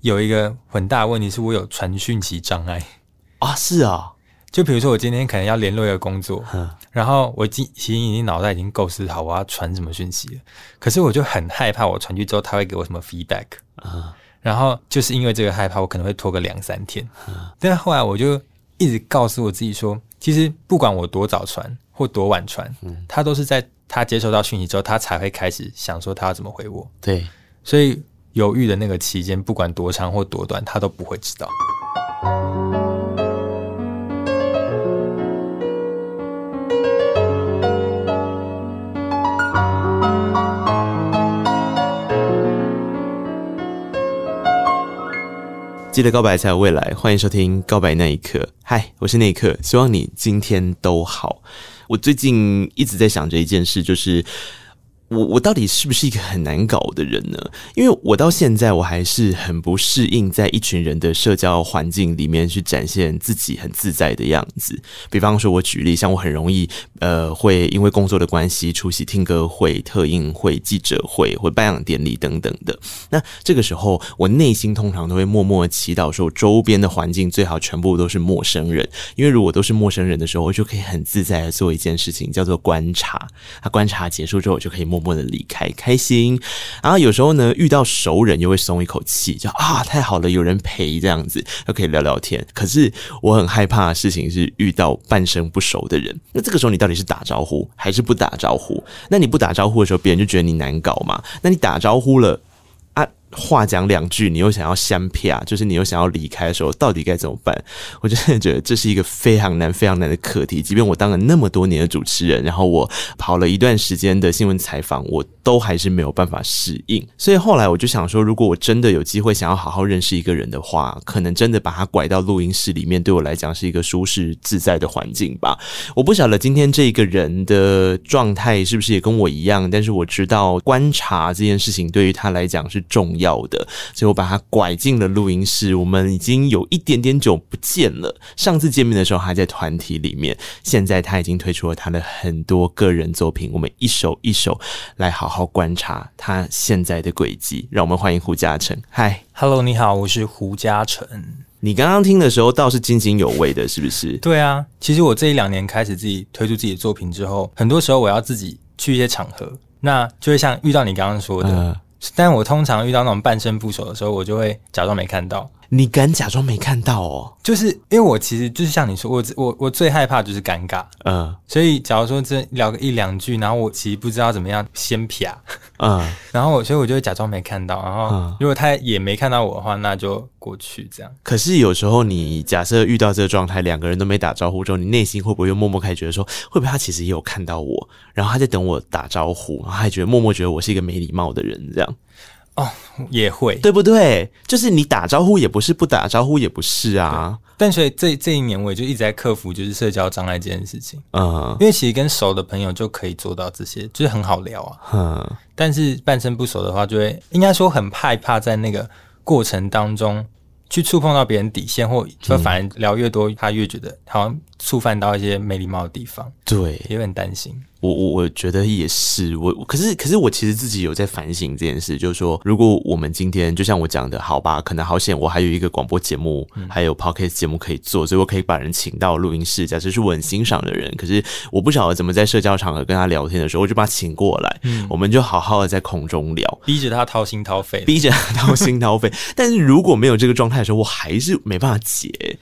有一个很大的问题是我有传讯息障碍。啊，是啊，就比如说我今天可能要联络一个工作，嗯、然后我已经其实已经脑袋已经构思好我要传什么讯息了，可是我就很害怕我传去之后他会给我什么 feedback 啊、嗯，然后就是因为这个害怕，我可能会拖个两三天，嗯、但是后来我就一直告诉我自己说，其实不管我多早传或多晚传，嗯，他都是在他接收到讯息之后，他才会开始想说他要怎么回我，对，所以。犹豫的那个期间，不管多长或多短，他都不会知道。记得告白才有未来，欢迎收听《告白那一刻》。嗨，我是那一刻，希望你今天都好。我最近一直在想着一件事，就是。我我到底是不是一个很难搞的人呢？因为我到现在我还是很不适应在一群人的社交环境里面去展现自己很自在的样子。比方说，我举例，像我很容易呃会因为工作的关系出席听歌会、特映会、记者会或颁奖典礼等等的。那这个时候，我内心通常都会默默祈祷说，周边的环境最好全部都是陌生人，因为如果都是陌生人的时候，我就可以很自在的做一件事情，叫做观察。那观察结束之后，我就可以默。默默的离开，开心。然后有时候呢，遇到熟人又会松一口气，就啊，太好了，有人陪这样子，就可以聊聊天。可是我很害怕的事情是遇到半生不熟的人。那这个时候你到底是打招呼还是不打招呼？那你不打招呼的时候，别人就觉得你难搞嘛。那你打招呼了。话讲两句，你又想要相撇，就是你又想要离开的时候，到底该怎么办？我真的觉得这是一个非常难、非常难的课题。即便我当了那么多年的主持人，然后我跑了一段时间的新闻采访，我都还是没有办法适应。所以后来我就想说，如果我真的有机会想要好好认识一个人的话，可能真的把他拐到录音室里面，对我来讲是一个舒适自在的环境吧。我不晓得今天这一个人的状态是不是也跟我一样，但是我知道观察这件事情对于他来讲是重要。要的，所以我把他拐进了录音室。我们已经有一点点久不见了。上次见面的时候还在团体里面，现在他已经推出了他的很多个人作品。我们一首一首来好好观察他现在的轨迹。让我们欢迎胡嘉诚。嗨，Hello，你好，我是胡嘉诚。你刚刚听的时候倒是津津有味的，是不是？对啊，其实我这一两年开始自己推出自己的作品之后，很多时候我要自己去一些场合，那就会像遇到你刚刚说的。呃但我通常遇到那种半身不熟的时候，我就会假装没看到。你敢假装没看到哦？就是因为我其实就是像你说，我我我最害怕就是尴尬，嗯，所以假如说这聊个一两句，然后我其实不知道怎么样先撇，嗯，然后我所以我就会假装没看到，然后如果他也没看到我的话，那就过去这样。可是有时候你假设遇到这个状态，两个人都没打招呼之后，你内心会不会又默默开始觉得说，会不会他其实也有看到我，然后他在等我打招呼，然后还觉得默默觉得我是一个没礼貌的人这样。哦，也会，对不对？就是你打招呼也不是，不打招呼也不是啊。但所以这这一年我也就一直在克服，就是社交障碍这件事情。嗯，因为其实跟熟的朋友就可以做到这些，就是很好聊啊。嗯，但是半生不熟的话，就会应该说很害怕在那个过程当中去触碰到别人底线，或就反而聊越多，他越觉得好像触犯到一些没礼貌的地方。对，也很担心。我我我觉得也是，我可是可是我其实自己有在反省这件事，就是说，如果我们今天就像我讲的，好吧，可能好险，我还有一个广播节目，还有 podcast 节目可以做，所以我可以把人请到录音室，假设是我很欣赏的人，可是我不晓得怎么在社交场合跟他聊天的时候，我就把他请过来，嗯，我们就好好的在空中聊，逼着他掏心掏肺，逼着他掏心掏肺，但是如果没有这个状态的时候，我还是没办法解。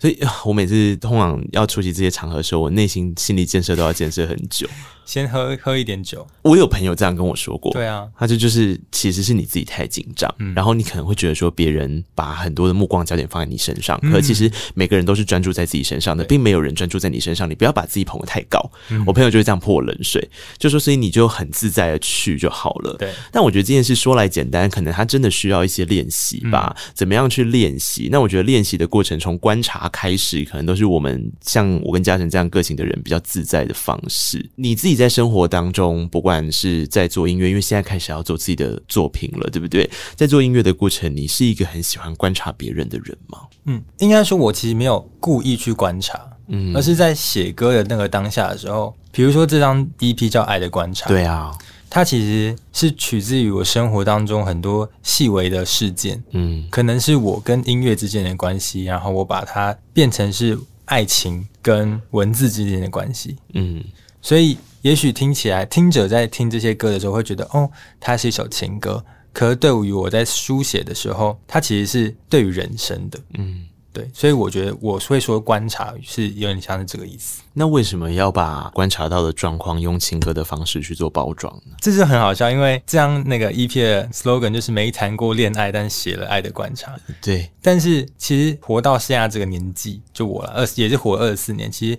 所以，我每次通常要出席这些场合的时候，我内心心理建设都要建设很久。先喝喝一点酒。我有朋友这样跟我说过。对啊，他就就是其实是你自己太紧张，嗯，然后你可能会觉得说别人把很多的目光焦点放在你身上，嗯，可其实每个人都是专注在自己身上的，并没有人专注在你身上。你不要把自己捧得太高。嗯，我朋友就是这样泼我冷水，就说所以你就很自在的去就好了。对，但我觉得这件事说来简单，可能他真的需要一些练习吧，嗯。怎么样去练习？那我觉得练习的过程从观察开始，可能都是我们像我跟嘉诚这样个性的人比较自在的方式。你自己在生活当中，不管是在做音乐，因为现在开始要做自己的作品了，对不对？在做音乐的过程，你是一个很喜欢观察别人的人吗？嗯，应该说，我其实没有故意去观察，嗯，而是在写歌的那个当下的时候，比如说这张 EP 叫《爱的观察》，对啊，它其实是取自于我生活当中很多细微的事件，嗯，可能是我跟音乐之间的关系，然后我把它变成是爱情跟文字之间的关系，嗯，所以也许听起来听者在听这些歌的时候会觉得，哦，它是一首情歌，可是对于我在书写的时候，它其实是对于人生的，嗯。对，所以我觉得我会说观察是有点像是这个意思。那为什么要把观察到的状况用情歌的方式去做包装呢？这就很好笑，因为这样那个 EP 的 slogan 就是没谈过恋爱，但写了爱的观察。对，但是其实活到现在这个年纪，就我了，二也是活二十四年，其实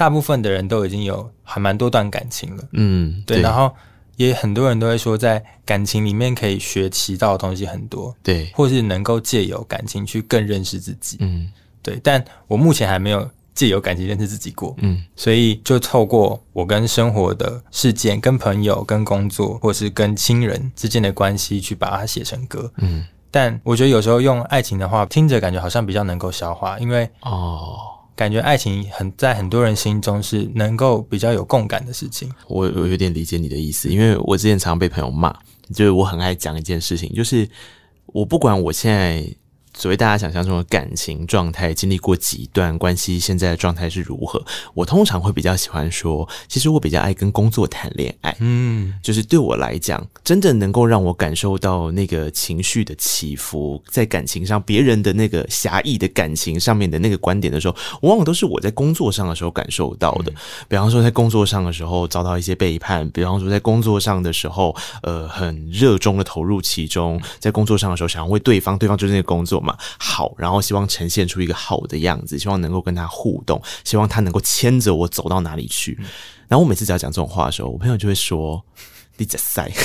大部分的人都已经有还蛮多段感情了。嗯，对，对然后。也很多人都会说，在感情里面可以学习到的东西很多，对，或是能够借由感情去更认识自己，嗯，对。但我目前还没有借由感情认识自己过，嗯，所以就透过我跟生活的事件、跟朋友、跟工作，或是跟亲人之间的关系，去把它写成歌，嗯。但我觉得有时候用爱情的话，听着感觉好像比较能够消化，因为哦。感觉爱情很在很多人心中是能够比较有共感的事情。我我有点理解你的意思，因为我之前常被朋友骂，就是我很爱讲一件事情，就是我不管我现在。所谓大家想象中的感情状态，经历过几段关系，现在的状态是如何？我通常会比较喜欢说，其实我比较爱跟工作谈恋爱。嗯，就是对我来讲，真正能够让我感受到那个情绪的起伏，在感情上别人的那个狭义的感情上面的那个观点的时候，往往都是我在工作上的时候感受到的。比方说，在工作上的时候遭到一些背叛；比方说，在工作上的时候，呃，很热衷的投入其中，在工作上的时候想要为对方，对方就是那个工作。好，然后希望呈现出一个好的样子，希望能够跟他互动，希望他能够牵着我走到哪里去。然后我每次只要讲这种话的时候，我朋友就会说：“你在塞。”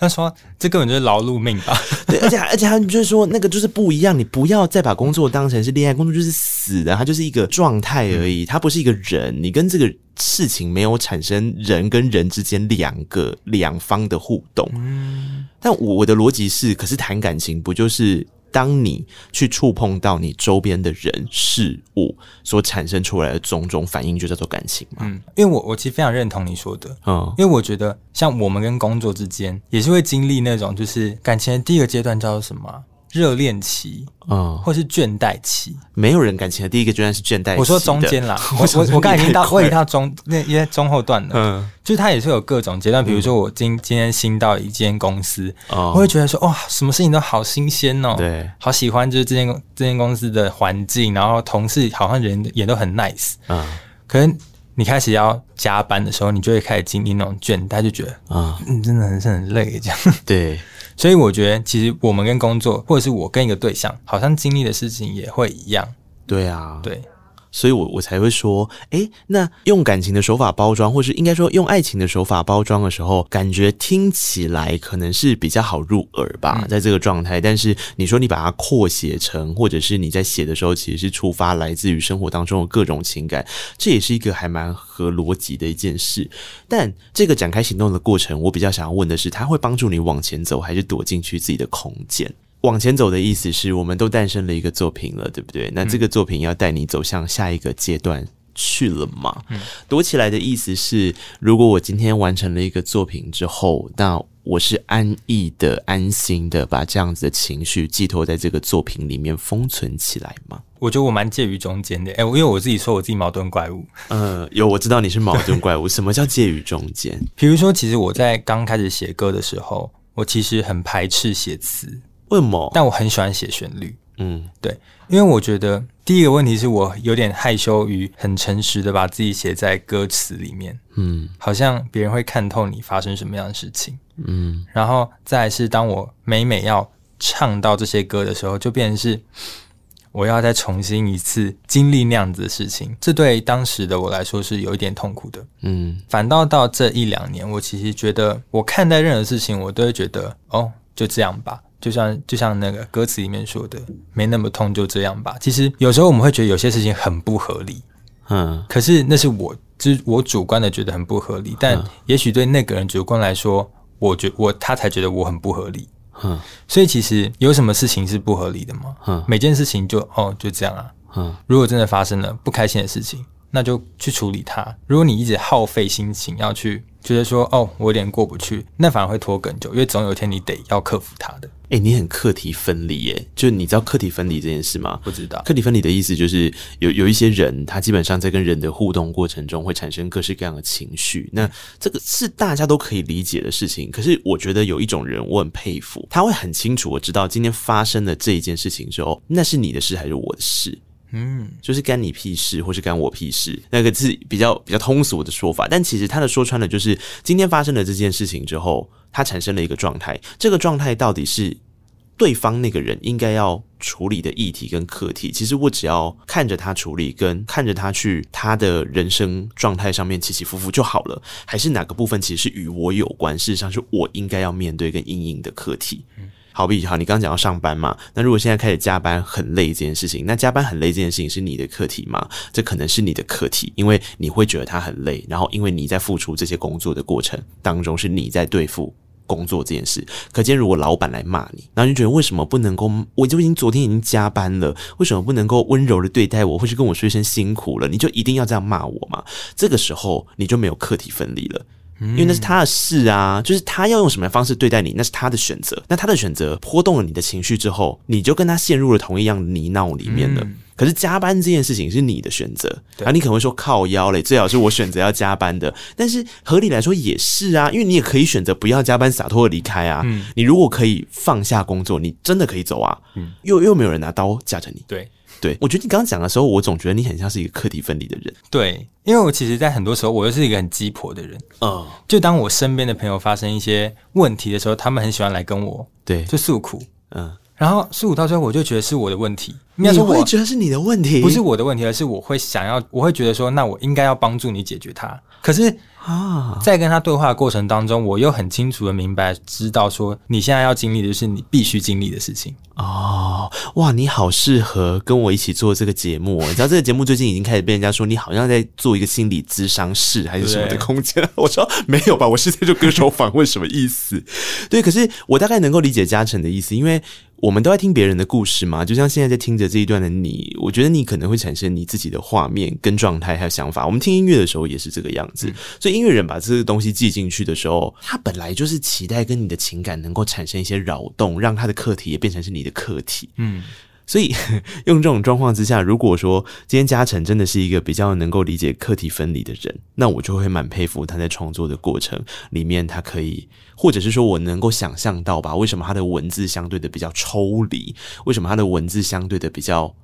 他说：“这根本就是劳碌命吧？” 对，而且而且他就是说，那个就是不一样，你不要再把工作当成是恋爱，工作就是死的，它就是一个状态而已，它不是一个人，你跟这个事情没有产生人跟人之间两个两方的互动。嗯，但我我的逻辑是，可是谈感情不就是？当你去触碰到你周边的人事物所产生出来的种种反应，就叫做感情嘛。嗯，因为我我其实非常认同你说的，嗯，因为我觉得像我们跟工作之间也是会经历那种，就是感情的第一个阶段叫做什么？热恋期，嗯，或是倦怠期，没有人感情的第一个阶段是倦怠期。我说中间啦，我我我刚才已经到，我已经到中那因为中后段了，嗯，就是它也是有各种阶段。比如说我今今天新到一间公司，我会觉得说哇，什么事情都好新鲜哦，对，好喜欢就是这间这间公司的环境，然后同事好像人也都很 nice，嗯，可能你开始要加班的时候，你就会开始经历那种倦怠，就觉得啊，嗯，真的很是很累这样，对。所以我觉得，其实我们跟工作，或者是我跟一个对象，好像经历的事情也会一样。对啊，对。所以我我才会说，诶，那用感情的手法包装，或是应该说用爱情的手法包装的时候，感觉听起来可能是比较好入耳吧，在这个状态。但是你说你把它扩写成，或者是你在写的时候，其实是触发来自于生活当中的各种情感，这也是一个还蛮合逻辑的一件事。但这个展开行动的过程，我比较想要问的是，它会帮助你往前走，还是躲进去自己的空间？往前走的意思是我们都诞生了一个作品了，对不对？那这个作品要带你走向下一个阶段去了吗？嗯，躲起来的意思是，如果我今天完成了一个作品之后，那我是安逸的、安心的，把这样子的情绪寄托在这个作品里面封存起来吗？我觉得我蛮介于中间的，诶，因为我自己说我自己矛盾怪物。呃，有，我知道你是矛盾怪物。什么叫介于中间？比如说，其实我在刚开始写歌的时候，我其实很排斥写词。为什么？但我很喜欢写旋律。嗯，对，因为我觉得第一个问题是我有点害羞于很诚实的把自己写在歌词里面。嗯，好像别人会看透你发生什么样的事情。嗯，然后再来是当我每每要唱到这些歌的时候，就变成是我要再重新一次经历那样子的事情。这对当时的我来说是有一点痛苦的。嗯，反倒到这一两年，我其实觉得我看待任何事情，我都会觉得哦，就这样吧。就像就像那个歌词里面说的，没那么痛，就这样吧。其实有时候我们会觉得有些事情很不合理，嗯，可是那是我就是我主观的觉得很不合理，但也许对那个人主观来说，我觉我他才觉得我很不合理，嗯。所以其实有什么事情是不合理的吗？嗯，每件事情就哦就这样啊，嗯。如果真的发生了不开心的事情，那就去处理它。如果你一直耗费心情要去觉得说哦，我有点过不去，那反而会拖更久，因为总有一天你得要克服它的。哎、欸，你很课题分离耶，就你知道课题分离这件事吗？不知道。课题分离的意思就是有有一些人，他基本上在跟人的互动过程中会产生各式各样的情绪，那这个是大家都可以理解的事情。可是我觉得有一种人我很佩服，他会很清楚我知道今天发生了这一件事情之后，那是你的事还是我的事。嗯，就是干你屁事，或是干我屁事，那个是比较比较通俗的说法。但其实他的说穿了，就是今天发生了这件事情之后，他产生了一个状态。这个状态到底是对方那个人应该要处理的议题跟课题？其实我只要看着他处理，跟看着他去他的人生状态上面起起伏伏就好了。还是哪个部分其实是与我有关？事实上是我应该要面对跟阴影的课题。好比好，你刚刚讲到上班嘛，那如果现在开始加班很累这件事情，那加班很累这件事情是你的课题吗？这可能是你的课题，因为你会觉得它很累，然后因为你在付出这些工作的过程当中，是你在对付工作这件事。可见，如果老板来骂你，然后你觉得为什么不能够？我就已经昨天已经加班了，为什么不能够温柔的对待我，或是跟我说一声辛苦了？你就一定要这样骂我吗？这个时候你就没有课题分离了。因为那是他的事啊，就是他要用什么样方式对待你，那是他的选择。那他的选择波动了你的情绪之后，你就跟他陷入了同一样的泥淖里面了。可是加班这件事情是你的选择，啊，你可能会说靠腰嘞，最好是我选择要加班的。但是合理来说也是啊，因为你也可以选择不要加班，洒脱的离开啊。你如果可以放下工作，你真的可以走啊。又又没有人拿刀架着你。对。对，我觉得你刚刚讲的时候，我总觉得你很像是一个课题分离的人。对，因为我其实，在很多时候，我又是一个很鸡婆的人。嗯，就当我身边的朋友发生一些问题的时候，他们很喜欢来跟我，对，就诉苦。嗯，然后诉苦到最后，我就觉得是我的问题。你会觉得是你的问题，不是我的问题，而是我会想要，我会觉得说，那我应该要帮助你解决它。可是。啊，在跟他对话的过程当中，我又很清楚的明白，知道说你现在要经历的是你必须经历的事情。哦，哇，你好适合跟我一起做这个节目。你知道这个节目最近已经开始被人家说你好像在做一个心理咨商室还是什么的空间。我说没有吧，我是在做歌手访问，什么意思？对，可是我大概能够理解嘉诚的意思，因为。我们都在听别人的故事嘛，就像现在在听着这一段的你，我觉得你可能会产生你自己的画面跟状态还有想法。我们听音乐的时候也是这个样子，嗯、所以音乐人把这个东西记进去的时候，他本来就是期待跟你的情感能够产生一些扰动，让他的课题也变成是你的课题。嗯。所以，用这种状况之下，如果说今天嘉诚真的是一个比较能够理解课题分离的人，那我就会蛮佩服他在创作的过程里面，他可以，或者是说我能够想象到吧，为什么他的文字相对的比较抽离？为什么他的文字相对的比较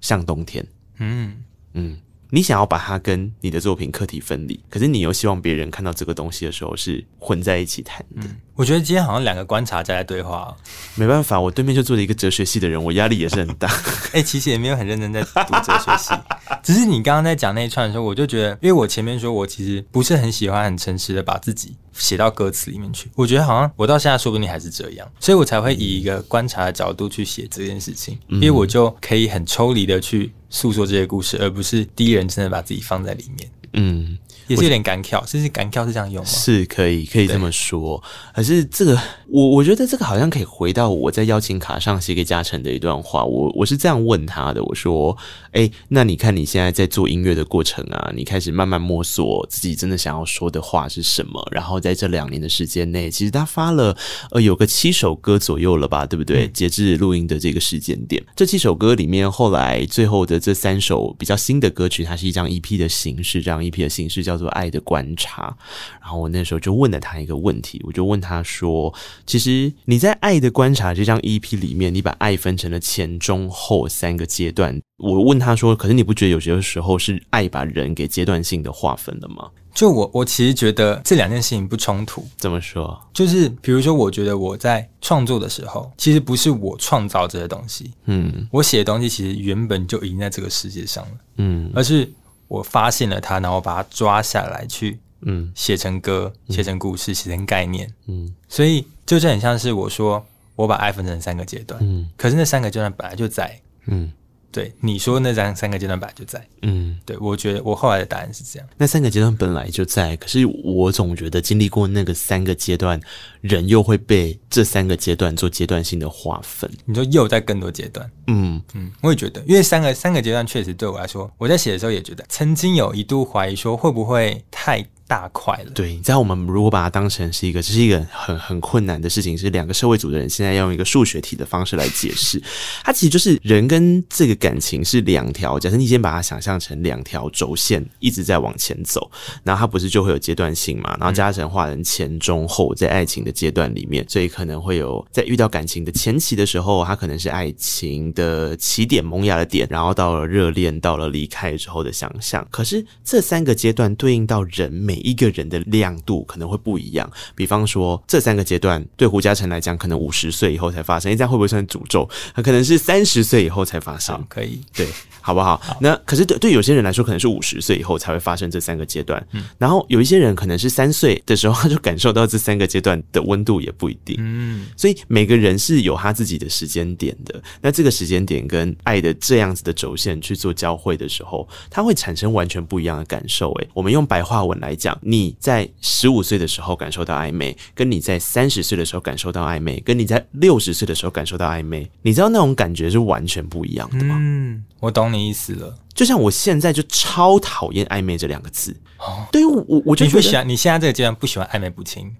像冬天？嗯嗯。你想要把它跟你的作品课题分离，可是你又希望别人看到这个东西的时候是混在一起谈的。嗯，我觉得今天好像两个观察家在对话。没办法，我对面就坐着一个哲学系的人，我压力也是很大。哎、欸，其实也没有很认真在读哲学系，只是你刚刚在讲那一串的时候，我就觉得，因为我前面说我其实不是很喜欢很诚实的把自己写到歌词里面去，我觉得好像我到现在说不定还是这样，所以我才会以一个观察的角度去写这件事情，因为我就可以很抽离的去。诉说这些故事，而不是第一人称的把自己放在里面。嗯。也是有点干跳，甚至干跳是这样用吗？是可以，可以这么说。可是这个，我我觉得这个好像可以回到我在邀请卡上写给嘉诚的一段话。我我是这样问他的，我说：“哎、欸，那你看你现在在做音乐的过程啊，你开始慢慢摸索自己真的想要说的话是什么？然后在这两年的时间内，其实他发了呃有个七首歌左右了吧，对不对？嗯、截至录音的这个时间点，这七首歌里面，后来最后的这三首比较新的歌曲，它是一张 EP 的形式，这样 EP 的形式叫。叫做爱的观察，然后我那时候就问了他一个问题，我就问他说：“其实你在爱的观察这张 EP 里面，你把爱分成了前、中、后三个阶段。”我问他说：“可是你不觉得有些时候是爱把人给阶段性的划分了吗？”就我，我其实觉得这两件事情不冲突。怎么说？就是比如说，我觉得我在创作的时候，其实不是我创造这些东西，嗯，我写的东西其实原本就已经在这个世界上了，嗯，而是。我发现了它，然后把它抓下来，去嗯。写成歌，写、嗯、成故事，写成概念，嗯，所以就这很像是我说我把爱分成三个阶段，嗯，可是那三个阶段本来就在，嗯。对，你说那张三个阶段本来就在，嗯，对，我觉得我后来的答案是这样。那三个阶段本来就在，可是我总觉得经历过那个三个阶段，人又会被这三个阶段做阶段性的划分。你说又在更多阶段，嗯嗯，我也觉得，因为三个三个阶段确实对我来说，我在写的时候也觉得，曾经有一度怀疑说会不会太大块了。对，你知道我们如果把它当成是一个，这是一个很很困难的事情，是两个社会组的人现在要用一个数学题的方式来解释。它其实就是人跟这个感情是两条，假设你先把它想象成两条轴线一直在往前走，然后它不是就会有阶段性嘛？然后加成化成前中后，在爱情的阶段里面，所以可能会有在遇到感情的前期的时候，它可能是爱情的起点、萌芽的点，然后到了热恋，到了离开之后的想象。可是这三个阶段对应到人每一个人的亮度可能会不一样。比方说，这三个阶段对胡嘉诚来讲，可能五十岁以后才发生。诶，这样会不会算诅咒？他可能是三十岁以后才发生。可以，对，好不好？好，那可是对对有些人来说，可能是五十岁以后才会发生这三个阶段。嗯，然后有一些人可能是三岁的时候他就感受到这三个阶段的温度，也不一定。嗯，所以每个人是有他自己的时间点的。那这个时间点跟爱的这样子的轴线去做交汇的时候，它会产生完全不一样的感受。诶，我们用白话文来讲，你在十五岁的时候感受到暧昧，跟你在三十岁的时候感受到暧昧，跟你在六十岁的时候感受到暧昧，你知道那种感觉是完全不一样的吗？嗯，我懂你意思了。就像我现在就超讨厌暧昧这两个字。哦，对于我，我就不喜欢。你现在这个阶段不喜欢暧昧不清。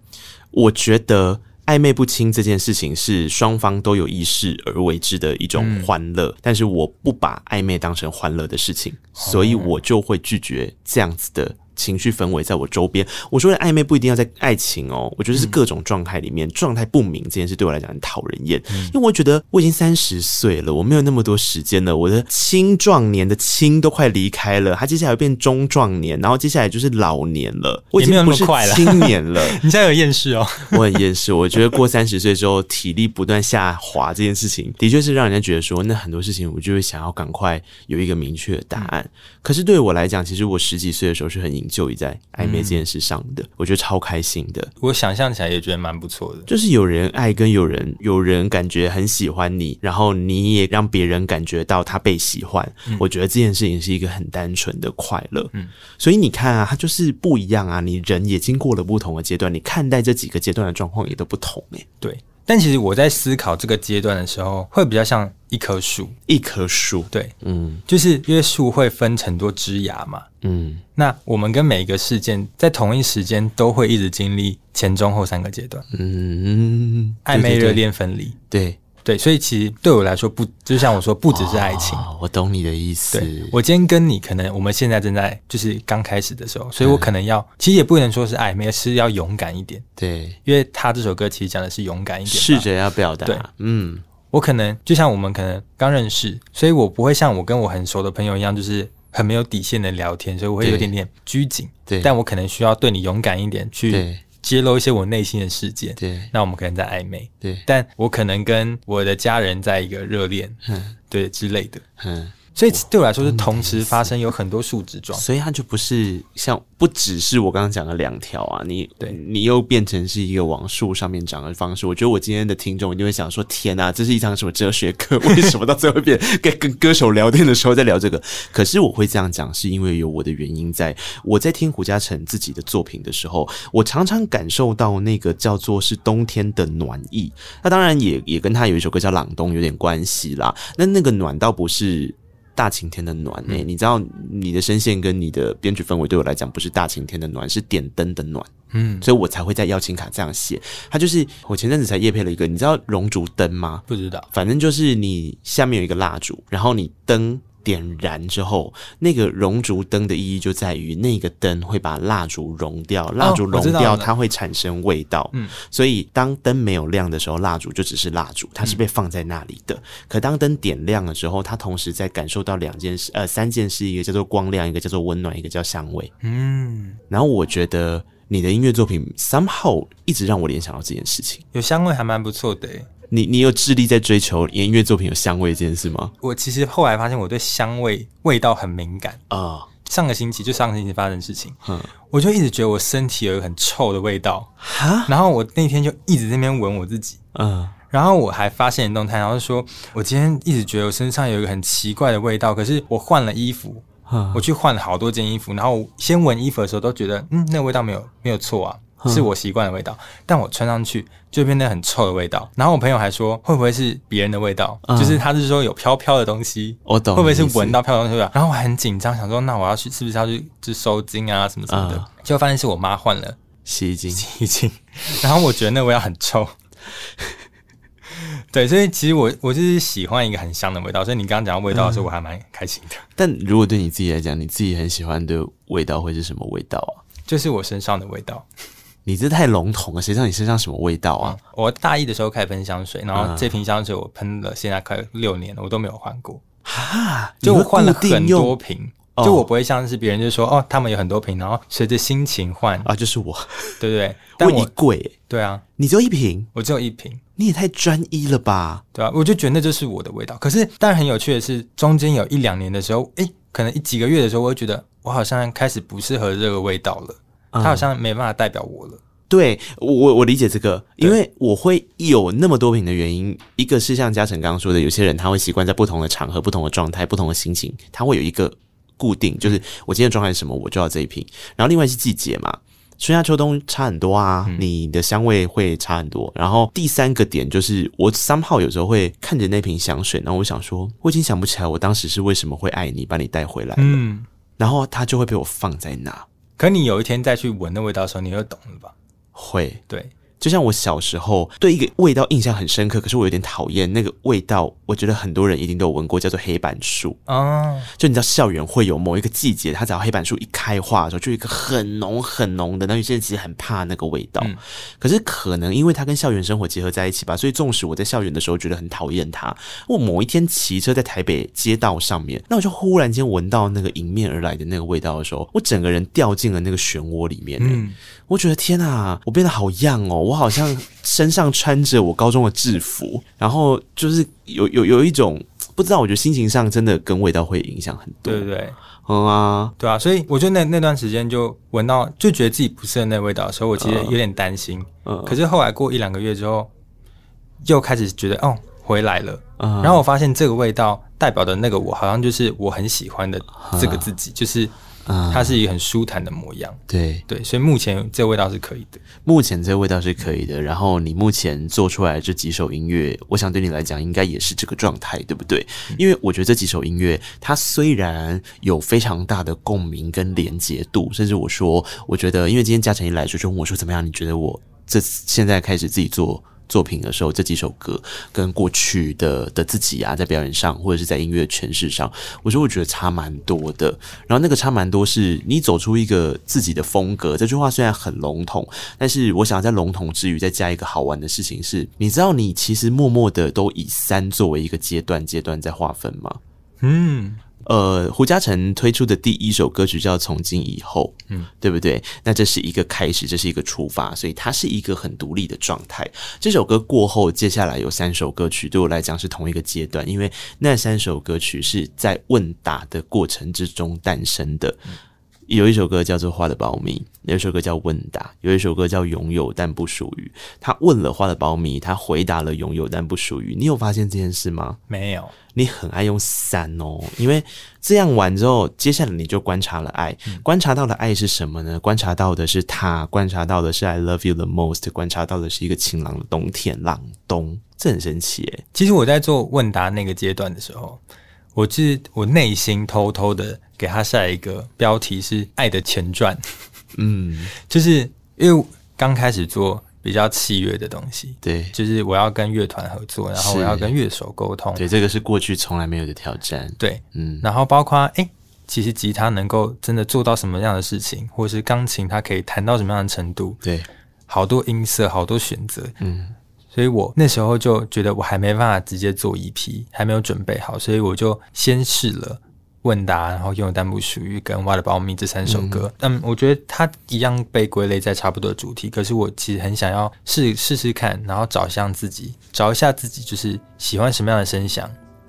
我觉得暧昧不清这件事情是双方都有意识而为之的一种欢乐，嗯，但是我不把暧昧当成欢乐的事情，所以我就会拒绝这样子的。情绪氛围在我周边，我说的暧昧不一定要在爱情哦，我觉得是各种状态里面状态不明这件事对我来讲很讨人厌，因为我觉得我已经三十岁了，我没有那么多时间了，我的青壮年的青都快离开了，他接下来变中壮年，然后接下来就是老年了，我已经不是青年了。你现在有厌世哦？我很厌世，我觉得过三十岁之后体力不断下滑这件事情，的确是让人家觉得说，那很多事情我就会想要赶快有一个明确的答案。可是对我来讲，其实我十几岁的时候是很就已在暧昧这件事上的，嗯，我觉得超开心的。我想象起来也觉得蛮不错的，就是有人爱跟有人有人感觉很喜欢你，然后你也让别人感觉到他被喜欢。嗯，我觉得这件事情是一个很单纯的快乐。嗯，所以你看啊，它就是不一样啊。你人也经过了不同的阶段，你看待这几个阶段的状况也都不同诶。对。但其实我在思考这个阶段的时候，会比较像一棵树，一棵树，对，嗯，就是因为树会分成多枝芽嘛，嗯，那我们跟每一个事件在同一时间都会一直经历前中后三个阶段，嗯，暧昧、热恋、分离，对。对，所以其实对我来说不，就像我说，不只是爱情。哦，我懂你的意思。对，我今天跟你可能我们现在正在就是刚开始的时候，所以我可能要，嗯、其实也不能说是暧昧，是要勇敢一点。对，因为他这首歌其实讲的是勇敢一点，试着要表达。对，嗯，我可能就像我们可能刚认识，所以我不会像我跟我很熟的朋友一样，就是很没有底线的聊天，所以我会有点点拘谨。对，但我可能需要对你勇敢一点去。对。揭露一些我内心的世界，对，那我们可能在暧昧，对，但我可能跟我的家人在一个热恋，嗯，对之类的，嗯。所以对我来说是同时发生，有很多树枝状，所以它就不是像不只是我刚刚讲的两条啊，你对你又变成是一个往树上面长的方式。我觉得我今天的听众一定会想说：天哪，这是一堂什么哲学课？为什么到最后变跟跟歌手聊天的时候在聊这个？可是我会这样讲，是因为有我的原因在。我在听胡嘉诚自己的作品的时候，我常常感受到那个叫做是冬天的暖意。那当然也也跟他有一首歌叫《朗冬》有点关系啦。那那个暖倒不是。大晴天的暖诶、欸嗯，你知道你的声线跟你的编曲氛围对我来讲不是大晴天的暖，是点灯的暖，嗯，所以我才会在邀请卡这样写。它就是我前阵子才夜配了一个，你知道熔烛灯吗？不知道，反正就是你下面有一个蜡烛，然后你灯。点燃之后，那个熔烛灯的意义就在于那个灯会把蜡烛融掉，蜡烛融掉它会产生味道。嗯，所以当灯没有亮的时候，蜡烛就只是蜡烛，它是被放在那里的。可当灯点亮了之后，它同时在感受到两件事，呃，三件事，一个叫做光亮，一个叫做温暖，一个叫香味。嗯，然后我觉得你的音乐作品 somehow 一直让我联想到这件事情，有香味还蛮不错的。你你有致力在追求音乐作品有香味这件事吗？我其实后来发现我对香味味道很敏感啊。Uh, 上个星期就上个星期发生的事情，嗯，我就一直觉得我身体有一个很臭的味道哈，然后我那天就一直在那边闻我自己，嗯、uh,，然后我还发现动态，然后说我今天一直觉得我身上有一个很奇怪的味道，可是我换了衣服，uh, 我去换了好多件衣服，然后先闻衣服的时候都觉得嗯，那个味道没有没有错啊。是我习惯的味道，但我穿上去就变得很臭的味道。然后我朋友还说，会不会是别人的味道？嗯、就是他是说有飘飘的东西，我懂，会不会是闻到飘飘的东西？然后我很紧张，想说那我要去是不是要去就收金啊什么什么的？结果、嗯、发现是我妈换了洗衣精，洗衣精。然后我觉得那味道很臭。对，所以其实我我就是喜欢一个很香的味道。所以你刚刚讲到味道的时候，我还蛮开心的、嗯。但如果对你自己来讲，你自己很喜欢的味道会是什么味道啊？就是我身上的味道。你这太笼统了，谁知道你身上什么味道啊？嗯、我大一的时候开始喷香水，然后这瓶香水我喷了现在快六年了，我都没有换过。哈，就我换了很多瓶，就我不会像是别人就说哦，他们有很多瓶，然后随着心情换啊，就是我，对不对？但我贵，对啊，你只有一瓶，我只有一瓶，你也太专一了吧？对啊，我就觉得那就是我的味道。可是，当然很有趣的是，中间有一两年的时候，诶，可能一几个月的时候，我会觉得我好像开始不适合这个味道了。他好像没办法代表我了。嗯、对我，我理解这个，因为我会有那么多瓶的原因，一个是像嘉诚刚刚说的，有些人他会习惯在不同的场合、不同的状态、不同的心情，他会有一个固定，就是我今天的状态是什么，我就要这一瓶。然后另外是季节嘛，春夏秋冬差很多啊，你的香味会差很多。然后第三个点就是，我 somehow 有时候会看着那瓶香水，然后我想说，我已经想不起来我当时是为什么会爱你，把你带回来了。嗯，然后它就会被我放在那。可你有一天再去闻那味道的时候，你就懂了吧？会，对。就像我小时候对一个味道印象很深刻，可是我有点讨厌那个味道。我觉得很多人一定都有闻过，叫做黑板树啊。就你知道校园会有某一个季节，它只要黑板树一开花的时候，就有一个很浓很浓的。那有些人其实很怕那个味道，嗯、可是可能因为它跟校园生活结合在一起吧，所以纵使我在校园的时候觉得很讨厌它，我某一天骑车在台北街道上面，那我就忽然间闻到那个迎面而来的那个味道的时候，我整个人掉进了那个漩涡里面、欸。嗯，我觉得天啊，我变得好样哦。我好像身上穿着我高中的制服，然后就是有有有一种不知道，我觉得心情上真的跟味道会影响很多，对不对，嗯啊，对啊，所以我觉得那那段时间就闻到就觉得自己不是那味道的时候，我其实有点担心，嗯，可是后来过一两个月之后，又开始觉得哦回来了，嗯，然后我发现这个味道代表的那个我，好像就是我很喜欢的这个自己，就是。嗯，它是一个很舒坦的模样，对对，所以目前这个味道是可以的。目前这个味道是可以的。然后你目前做出来的这几首音乐，我想对你来讲应该也是这个状态，对不对？因为我觉得这几首音乐，它虽然有非常大的共鸣跟连结度，甚至我说，我觉得，因为今天嘉诚一来说，就问我说怎么样？你觉得我这现在开始自己做？作品的时候，这几首歌跟过去的的自己啊，在表演上或者是在音乐诠释上，我说我觉得差蛮多的。然后那个差蛮多，是你走出一个自己的风格。这句话虽然很笼统，但是我想在笼统之余再加一个好玩的事情是，你知道你其实默默的都以三作为一个阶段阶段在划分吗？嗯。呃，胡嘉诚推出的第一首歌曲叫《从今以后》，嗯，对不对？那这是一个开始，这是一个出发，所以它是一个很独立的状态。这首歌过后，接下来有三首歌曲，对我来讲是同一个阶段，因为那三首歌曲是在问答的过程之中诞生的。嗯有一首歌叫做《花的苞米》，有一首歌叫《问答》，有一首歌叫《拥有但不属于》。他问了花的苞米他回答了拥有但不属于。你有发现这件事吗？没有。你很爱用三哦，因为这样完之后，接下来你就观察了爱。嗯、观察到的爱是什么呢？观察到的是他，观察到的是 I love you the most，观察到的是一个晴朗的冬天，朗冬，这很神奇诶。其实我在做问答那个阶段的时候。我是我内心偷偷的给他下一个标题是《爱的前传》，嗯，就是因为刚开始做比较器乐的东西，对，就是我要跟乐团合作，然后我要跟乐手沟通，对，这个是过去从来没有的挑战，对，嗯，然后包括哎、欸，其实吉他能够真的做到什么样的事情，或者是钢琴它可以弹到什么样的程度，对，好多音色，好多选择，嗯。所以我那时候就觉得我还没办法直接做 EP，还没有准备好，所以我就先试了问答，然后拥有但不属于跟 What About Me 这三首歌。嗯，我觉得它一样被归类在差不多的主题，可是我其实很想要试试试看，然后找向自己，找一下自己就是喜欢什么样的声响，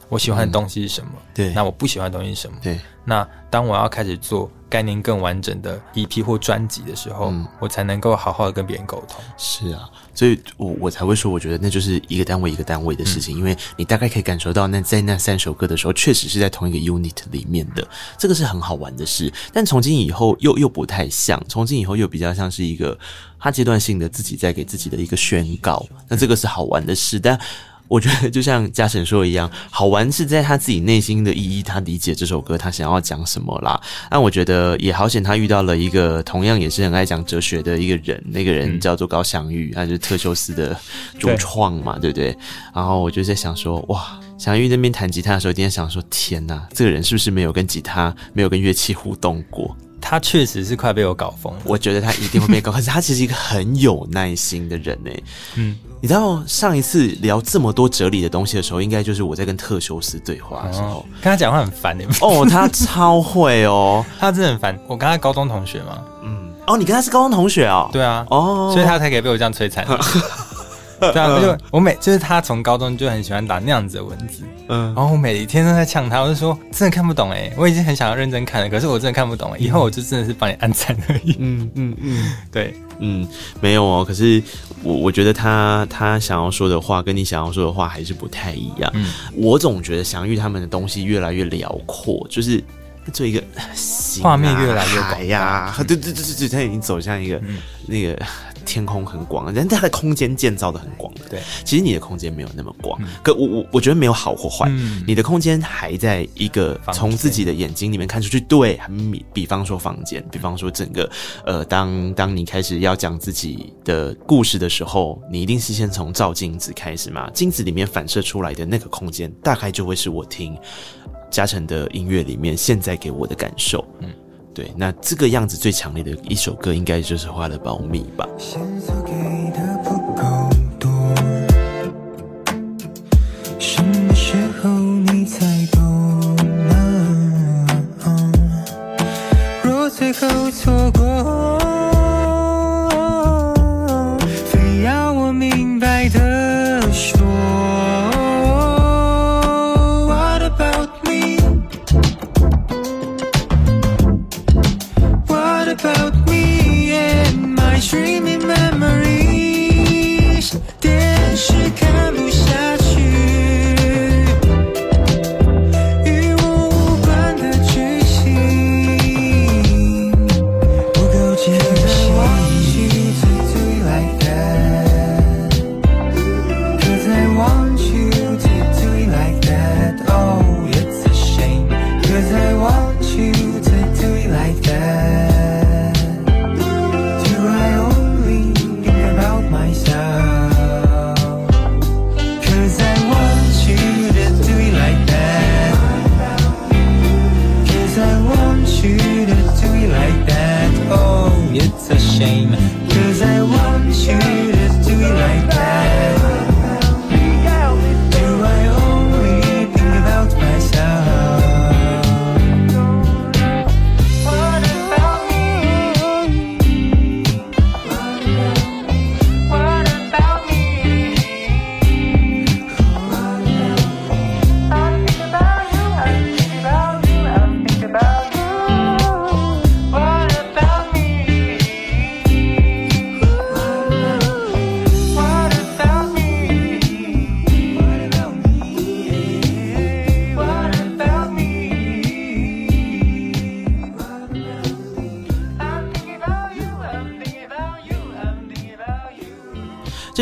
我喜欢的东西是什么？对，那我不喜欢的东西是什么？对，那当我要开始做概念更完整的 EP 或专辑的时候，嗯、我才能够好好的跟别人沟通。是啊，所以我我才会说，我觉得那就是一个单位一个单位的事情，嗯、因为你大概可以感受到，那在那三首歌的时候，确实是在同一个 unit 里面的，这个是很好玩的事。但从今以后又又不太像，从今以后又比较像是一个他阶段性的自己在给自己的一个宣告。那这个是好玩的事，但。我觉得就像嘉诚说的一样，好玩是在他自己内心的意义，他理解这首歌他想要讲什么啦。那我觉得也好险，他遇到了一个同样也是很爱讲哲学的一个人，那个人叫做高翔玉，他就是特修斯的主创嘛，对，对不对？然后我就在想说，哇，翔玉那边弹吉他的时候，一定在想说，天呐，这个人是不是没有跟吉他、没有跟乐器互动过？他确实是快被我搞疯，我觉得他一定会被搞。可是他其实一个很有耐心的人呢。嗯，你知道上一次聊这么多哲理的东西的时候，应该就是我在跟特修斯对话的时候，跟他讲话很烦的。哦，他超会哦，他真的很烦。我跟他高中同学嘛，嗯，哦，你跟他是高中同学哦？对啊，哦，所以他才可以被我这样摧残。对啊，就我每就是他从高中就很喜欢打那样子的文字，嗯，然后我每一天都在呛他，我就说真的看不懂哎，我已经很想要认真看了，可是我真的看不懂，以后我就真的是帮你按赞而已。嗯嗯嗯，对，嗯，没有哦，可是我我觉得他他想要说的话跟你想要说的话还是不太一样。嗯，我总觉得翔玉他们的东西越来越辽阔，就是做一个画面越来越广呀，对对对对对，他已经走向一个、嗯、那个。天空很广，人家的空间建造的很广的。对，其实你的空间没有那么广。嗯、可我我我觉得没有好或坏，嗯、你的空间还在一个从自己的眼睛里面看出去。对，比比方说房间，比方说整个呃，当当你开始要讲自己的故事的时候，你一定是先从照镜子开始嘛？镜子里面反射出来的那个空间，大概就会是我听嘉诚的音乐里面现在给我的感受。嗯。对，那这个样子最强烈的一首歌，应该就是《花的保密》吧。最后错过，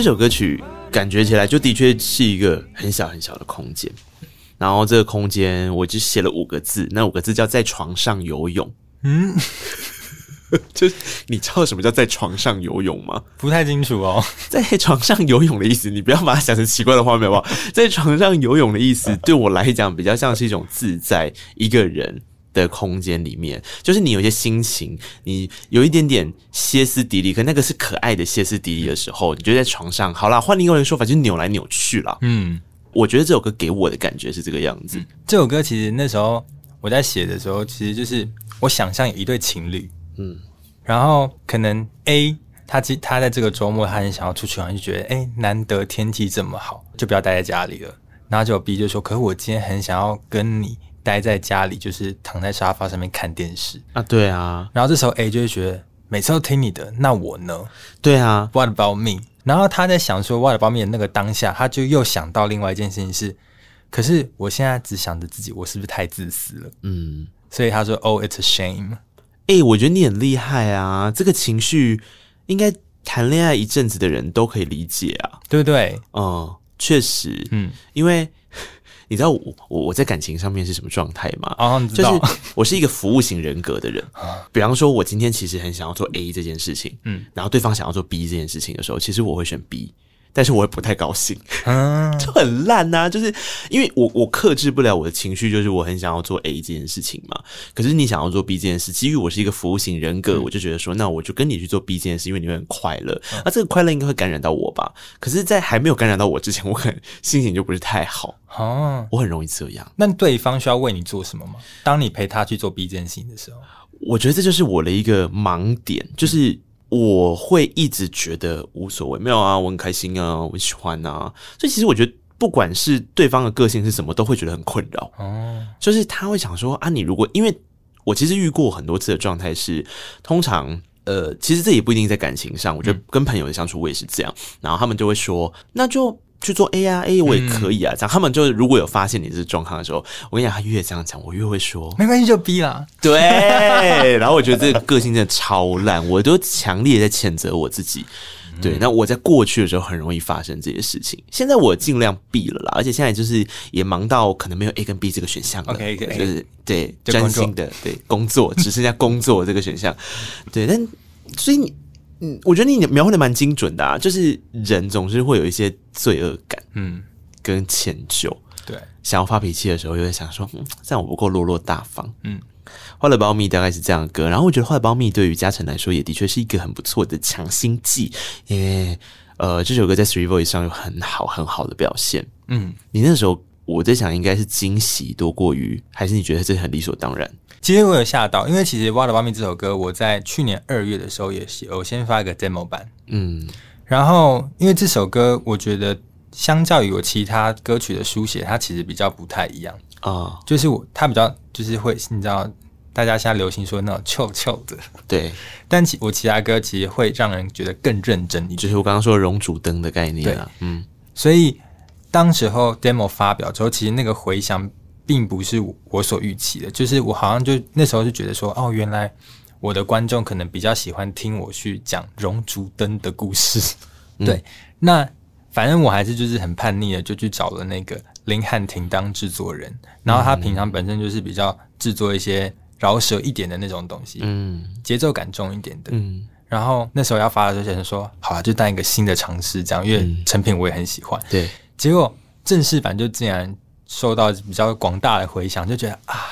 首歌曲感觉起来就的确是一个很小很小的空间，然后这个空间我就写了五个字，那五个字叫在床上游泳。嗯，就你知道什么叫在床上游泳吗？不太清楚哦。在床上游泳的意思，你不要把它想成奇怪的画面好不好？在床上游泳的意思，对我来讲比较像是一种自在，一个人。的空间里面，就是你有一些心情，你有一点点歇斯底里，可那个是可爱的歇斯底里的时候，你就在床上，好啦，换另一个人说法，就是扭来扭去了。嗯，我觉得这首歌给我的感觉是这个样子。嗯，这首歌其实那时候我在写的时候，其实就是我想象有一对情侣，嗯，然后可能 A 他其他在这个周末他很想要出去玩，就觉得诶、欸，难得天气这么好，就不要待在家里了。然后就 B 就说：“可是我今天很想要跟你待在家里，就是躺在沙发上面看电视啊。”对啊。然后这时候 A 就会觉得每次都听你的，那我呢？对啊。What about me？然后他在想说 What about me 的那个当下，他就又想到另外一件事情是：可是我现在只想着自己，我是不是太自私了？嗯。所以他说：“Oh, it's a shame。”哎，我觉得你很厉害啊！这个情绪应该谈恋爱一阵子的人都可以理解啊，对不对？嗯。确实，嗯，因为你知道我我我在感情上面是什么状态吗？哦，你知道，就 是我是一个服务型人格的人。比方说，我今天其实很想要做 A 这件事情，嗯，然后对方想要做 B 这件事情的时候，其实我会选 B。但是我会不太高兴，嗯，就很烂呐。就是因为我我克制不了我的情绪，就是我很想要做 A 这件事情嘛。可是你想要做 B 这件事，基于我是一个服务型人格，我就觉得说，那我就跟你去做 B 这件事，因为你会很快乐。那这个快乐应该会感染到我吧？可是，在还没有感染到我之前，我可能心情就不是太好。哦，我很容易这样。那对方需要为你做什么吗？当你陪他去做 B 这件事情的时候，我觉得这就是我的一个盲点，就是。我会一直觉得无所谓，没有啊，我很开心啊，我喜欢啊，所以其实我觉得，不管是对方的个性是什么，都会觉得很困扰。哦，就是他会想说啊，你如果因为我其实遇过很多次的状态是，通常呃，其实这也不一定在感情上，我觉得跟朋友的相处我也是这样，然后他们就会说，那就。去做 A 啊 A 我也可以啊，嗯、这样他们就如果有发现你这状况的时候，我跟你讲，他越这样讲，我越会说没关系就 B 啦。对，然后我觉得这个个性真的超烂，我都强烈在谴责我自己。对，那我在过去的时候很容易发生这些事情，现在我尽量避了啦，而且现在就是也忙到可能没有 A 跟 B 这个选项了就是对专心的对工作，只剩下工作这个选项。对，但所以你。嗯，我觉得你描绘的蛮精准的啊，就是人总是会有一些罪恶感，嗯，跟歉疚，对，想要发脾气的时候，又会想说，嗯，这样我不够落落大方，嗯，坏了，保密大概是这样的歌，然后我觉得坏了，保密对于嘉诚来说也的确是一个很不错的强心剂，因为呃，这首歌在 Three Voice 上有很好很好的表现，嗯，你那时候我在想，应该是惊喜多过于，还是你觉得这很理所当然？其实我有吓到，因为其实《What About Me》这首歌，我在去年二月的时候也有先发一个 demo 版，嗯，然后因为这首歌，我觉得相较于我其他歌曲的书写，它其实比较不太一样。啊，哦、就是我它比较就是会，你知道，大家现在流行说那种臭臭的，对，但其我其他歌其实会让人觉得更认真一点，就是我刚刚说的熔煮灯的概念啊，嗯，所以当时候 demo 发表之后，其实那个回响。并不是我所预期的，就是我好像就那时候就觉得说，哦，原来我的观众可能比较喜欢听我去讲熔烛灯的故事。嗯、对，那反正我还是就是很叛逆的，就去找了那个林汉廷当制作人，然后他平常本身就是比较制作一些饶舌一点的那种东西，嗯，节奏感重一点的，嗯，然后那时候要发的时候，就说好啊，就当一个新的尝试，这样，因为成品我也很喜欢，对，结果正式版就竟然。受到比较广大的回响，就觉得啊，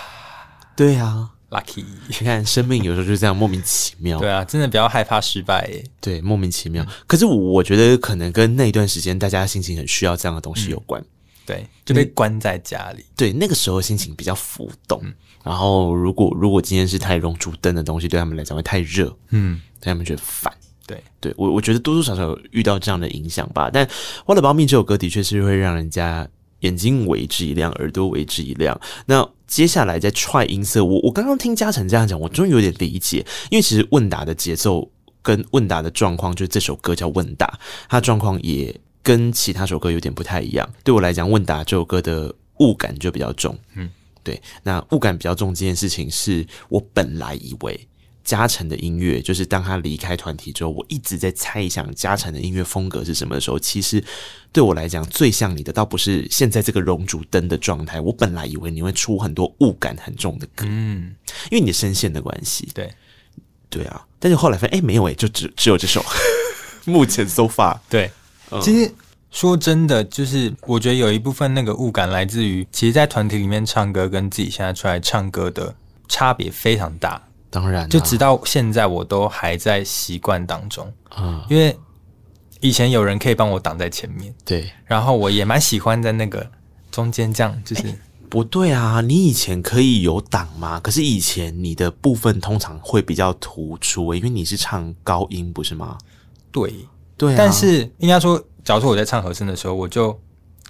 对啊，lucky。你看，生命有时候就是这样莫名其妙。对啊，真的不要害怕失败耶。对，莫名其妙。嗯、可是我觉得可能跟那一段时间大家心情很需要这样的东西有关。嗯、对，就被关在家里。嗯、对，那个时候心情比较浮动。嗯、然后，如果如果今天是太熔烛灯的东西，对他们来讲会太热。嗯，对他们觉得烦。对，对我我觉得多多少少有遇到这样的影响吧。但《What About Me》这首歌的确是会让人家。眼睛为之一亮，耳朵为之一亮。那接下来在踹音色，我我刚刚听嘉诚这样讲，我终于有点理解。因为其实问答的节奏跟问答的状况，就是这首歌叫问答，它状况也跟其他首歌有点不太一样。对我来讲，问答这首歌的物感就比较重。嗯，对，那物感比较重这件事情，是我本来以为。嘉诚的音乐，就是当他离开团体之后，我一直在猜想嘉诚的音乐风格是什么的时候，其实对我来讲最像你的，倒不是现在这个熔烛灯的状态。我本来以为你会出很多雾感很重的歌，嗯，因为你的声线的关系，对，对啊。但是后来发现，哎，没有哎，就只只有这首。目前 so far，对，嗯、其实说真的，就是我觉得有一部分那个雾感来自于，其实，在团体里面唱歌跟自己现在出来唱歌的差别非常大。当然，就直到现在我都还在习惯当中。啊，因为以前有人可以帮我挡在前面，对，然后我也蛮喜欢在那个中间这样，就是不对啊，你以前可以有挡吗？可是以前你的部分通常会比较突出，因为你是唱高音，不是吗？对，对，但是应该说，假如说我在唱和声的时候，我就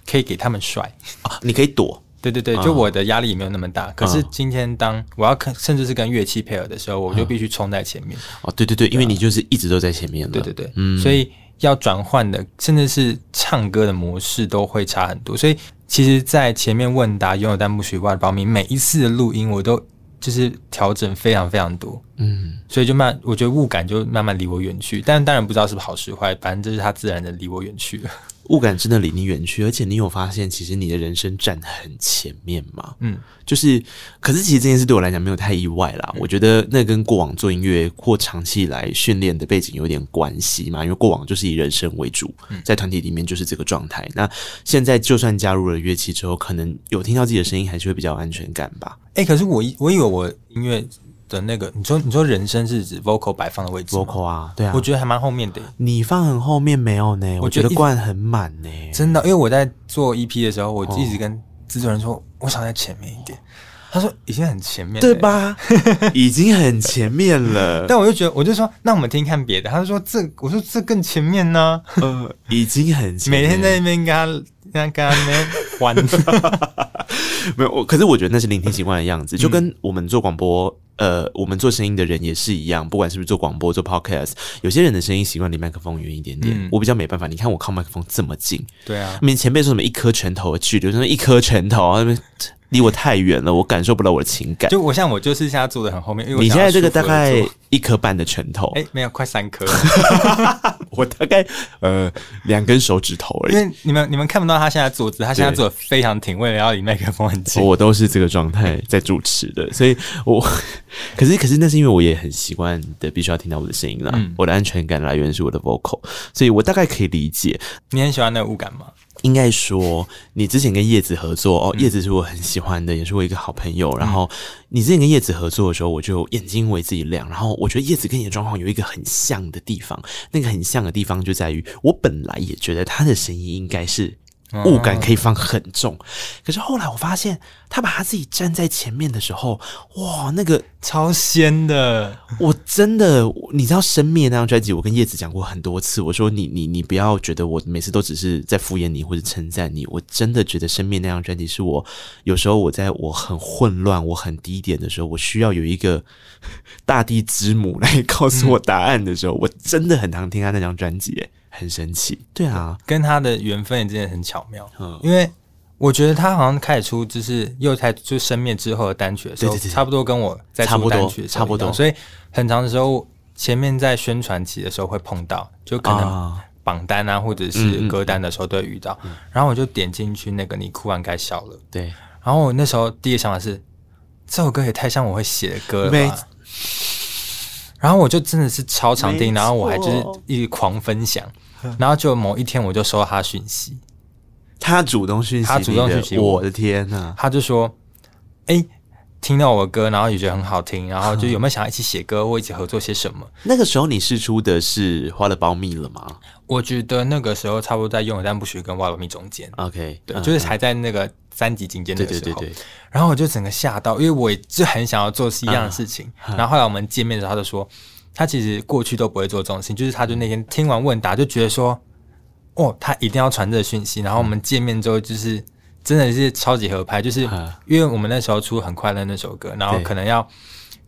可以给他们甩啊，你可以躲。对对对，就我的压力也没有那么大。可是今天当我要看，甚至是跟乐器配合的时候，我就必须冲在前面。哦，对对对，因为你就是一直都在前面。对对对，嗯，所以要转换的，甚至是唱歌的模式都会差很多。所以其实，在前面问答拥有弹幕许外的保密，每一次的录音我都就是调整非常非常多。嗯，所以就慢，我觉得物感就慢慢离我远去。但当然不知道是不是好是坏，反正这是他自然的离我远去了。物感真的离你远去，而且你有发现，其实你的人生站很前面吗？嗯，就是，可是其实这件事对我来讲没有太意外啦。嗯、我觉得那跟过往做音乐或长期以来训练的背景有点关系嘛，因为过往就是以人声为主，在团体里面就是这个状态。那现在就算加入了乐器之后，可能有听到自己的声音，还是会比较有安全感吧。诶、欸，可是我我以为我音乐。的那个，你说你说人声是指 vocal 摆放的位置？vocal 啊，对啊，我觉得还蛮后面的。你放很后面没有呢？我觉得灌很满呢。真的，因为我在做 EP 的时候，我一直跟制作人说，我想在前面一点。他说已经很前面，对吧？已经很前面了。但我就觉得，我就说，那我们听看别的。他就说这，我说这更前面呢。呃，已经很前面，每天在那边跟他跟他跟他玩。没有，我可是我觉得那是聆听习惯的样子，就跟我们做广播。呃，我们做声音的人也是一样，不管是不是做广播、做 podcast，有些人的声音习惯离麦克风远一点点。嗯、我比较没办法，你看我靠麦克风这么近，对啊，面前辈说什么一颗拳头的距离，说一颗拳头那边。离我太远了，我感受不到我的情感。就我像我就是现在坐的很后面，因为你现在这个大概一颗半的拳头，哎、欸，没有，快三颗。我大概呃两根手指头而已。因为你们你们看不到他现在坐姿，他现在坐的非常挺，为了要离麦克风很近。我都是这个状态在主持的，所以我 可是可是那是因为我也很习惯的，必须要听到我的声音了。嗯、我的安全感来源是我的 vocal，所以我大概可以理解。你很喜欢那个物感吗？应该说，你之前跟叶子合作哦，叶子是我很喜欢的，也是我一个好朋友。然后你之前跟叶子合作的时候，我就眼睛为自己亮。然后我觉得叶子跟你的状况有一个很像的地方，那个很像的地方就在于，我本来也觉得他的声音应该是。物感可以放很重，可是后来我发现，他把他自己站在前面的时候，哇，那个超仙的！我真的，你知道《生灭》那张专辑，我跟叶子讲过很多次，我说你你你不要觉得我每次都只是在敷衍你或者称赞你，我真的觉得《生灭》那张专辑是我有时候我在我很混乱、我很低点的时候，我需要有一个 大地之母来告诉我答案的时候，嗯、我真的很常听他那张专辑，很神奇，对啊，跟他的缘分也真的很巧妙。嗯，因为我觉得他好像开始出就是又在就生灭之后的单曲的时候，差不多跟我在出单曲差不多，所以很长的时候前面在宣传期的时候会碰到，就可能榜单啊或者是歌单的时候都会遇到。然后我就点进去那个你哭完该笑了，对。然后我那时候第一个想法是这首歌也太像我会写的歌了吧。然后我就真的是超常听，然后我还就是一直狂分享。然后就某一天，我就收到他讯息，他主动讯息，他主动讯息，我的天呐，他就说：“哎，听到我的歌，然后也觉得很好听，然后就有没有想要一起写歌或一起合作些什么？”那个时候你试出的是《花了苞蜜》了吗？我觉得那个时候差不多在《拥有但不许》跟《花了保密》中间。OK，对，就是还在那个三级警戒的时候。对对对对。然后我就整个吓到，因为我就很想要做是一样的事情。然后后来我们见面的时候，他就说。他其实过去都不会做这种事情，就是他就那天听完问答就觉得说，哦，他一定要传这个讯息。然后我们见面之后，就是真的是超级合拍，就是因为我们那时候出很快乐那首歌，然后可能要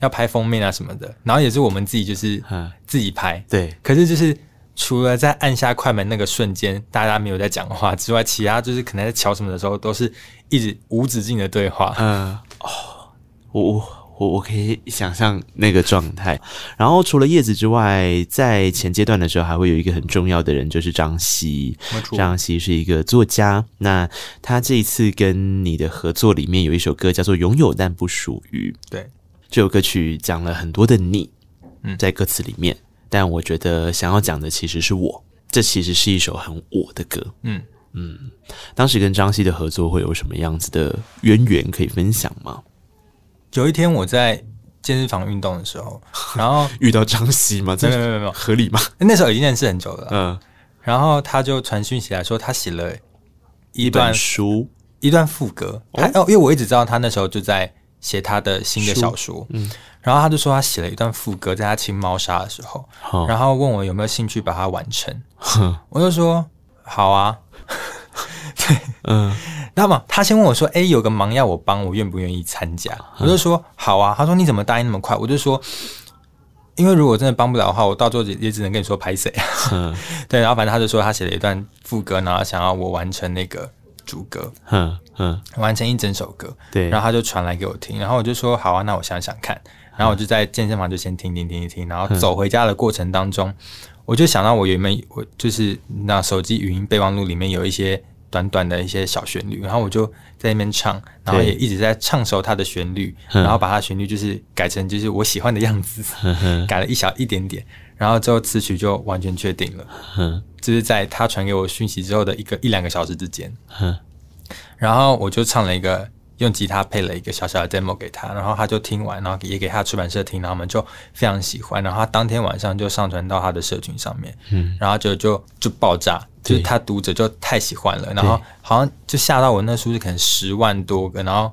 要拍封面啊什么的，然后也是我们自己就是自己拍。对，可是就是除了在按下快门那个瞬间，大家没有在讲话之外，其他就是可能在瞧什么的时候，都是一直无止境的对话。嗯，哦，我。我我我可以想象那个状态，然后除了叶子之外，在前阶段的时候，还会有一个很重要的人，就是张希。张希是一个作家，那他这一次跟你的合作里面有一首歌叫做《拥有但不属于》。对，这首歌曲讲了很多的你，嗯，在歌词里面，但我觉得想要讲的其实是我，这其实是一首很我的歌。嗯嗯，当时跟张希的合作会有什么样子的渊源可以分享吗？有一天我在健身房运动的时候，然后遇到张希吗？没有没有没有，合理吗？那时候已经认识很久了。嗯，然后他就传讯息来说，他写了一段书，一段副歌。他哦，因为我一直知道他那时候就在写他的新的小说。嗯，然后他就说他写了一段副歌，在他清猫砂的时候，然后问我有没有兴趣把它完成。我就说好啊。对，嗯，那么他先问我说：“哎，有个忙要我帮，我愿不愿意参加？”我就说：“好啊。”他说：“你怎么答应那么快？”我就说：“因为如果真的帮不了的话，我到时候也只能跟你说拍谁啊。嗯” 对，然后反正他就说他写了一段副歌，然后想要我完成那个主歌，嗯嗯，完成一整首歌。对，然后他就传来给我听，然后我就说：“好啊，那我想想看。”然后我就在健身房就先听听听一听，然后走回家的过程当中，我就想到我原本我就是那手机语音备忘录里面有一些短短的一些小旋律，然后我就在那边唱，然后也一直在唱熟它的旋律，然后把它旋律就是改成就是我喜欢的样子，改了一小一点点，然后之后词曲就完全确定了，就是在他传给我讯息之后的一个一两个小时之间，然后我就唱了一个。用吉他配了一个小小的 demo 给他，然后他就听完，然后也给他出版社听，然后我们就非常喜欢，然后他当天晚上就上传到他的社群上面，嗯，然后就就就爆炸，就是他读者就太喜欢了，然后好像就吓到我，那数字可能十万多个，然后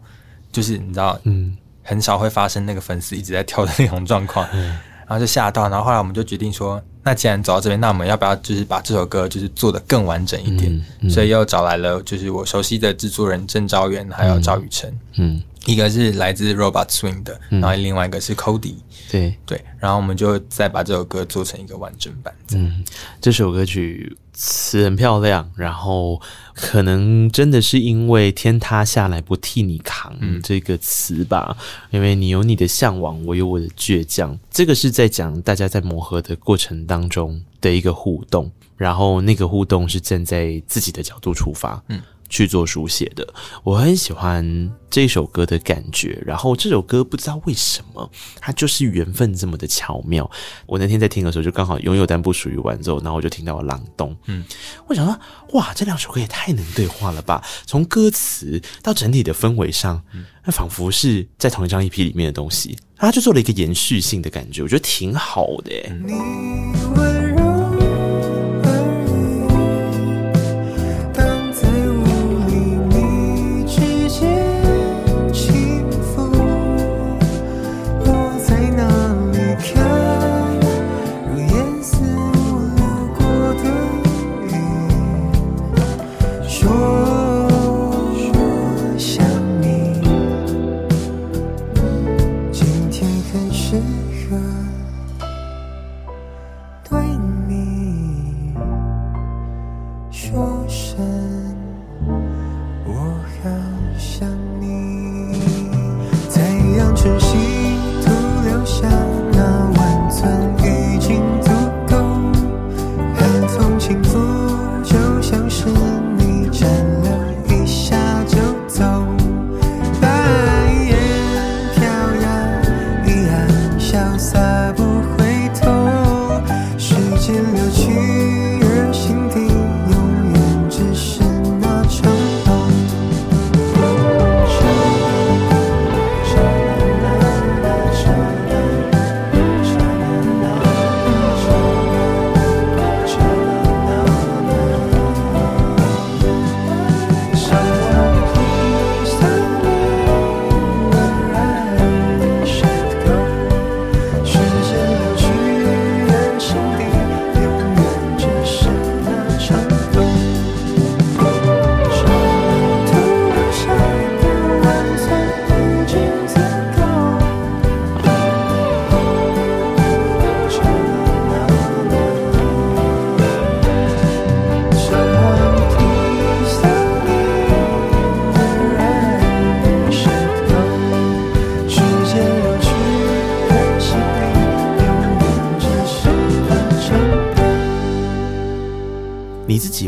就是你知道，嗯，很少会发生那个粉丝一直在跳的那种状况，嗯，然后就吓到，然后后来我们就决定说。那既然走到这边，那我们要不要就是把这首歌就是做的更完整一点？嗯嗯、所以又找来了就是我熟悉的制作人郑昭元，还有赵宇辰。嗯，一个是来自 Robot Swing 的，嗯、然后另外一个是 Cody。对对，然后我们就再把这首歌做成一个完整版。嗯，这首歌曲词很漂亮，然后可能真的是因为天塌下来不替你扛这个词吧，嗯、因为你有你的向往，我有我的倔强。这个是在讲大家在磨合的过程当中的一个互动，然后那个互动是站在自己的角度出发。嗯。去做书写的，我很喜欢这首歌的感觉。然后这首歌不知道为什么，它就是缘分这么的巧妙。我那天在听的时候，就刚好拥有但不属于完之后，然后我就听到了《朗动》。嗯，我想说，哇，这两首歌也太能对话了吧！从歌词到整体的氛围上，那仿佛是在同一张 EP 里面的东西，它就做了一个延续性的感觉，我觉得挺好的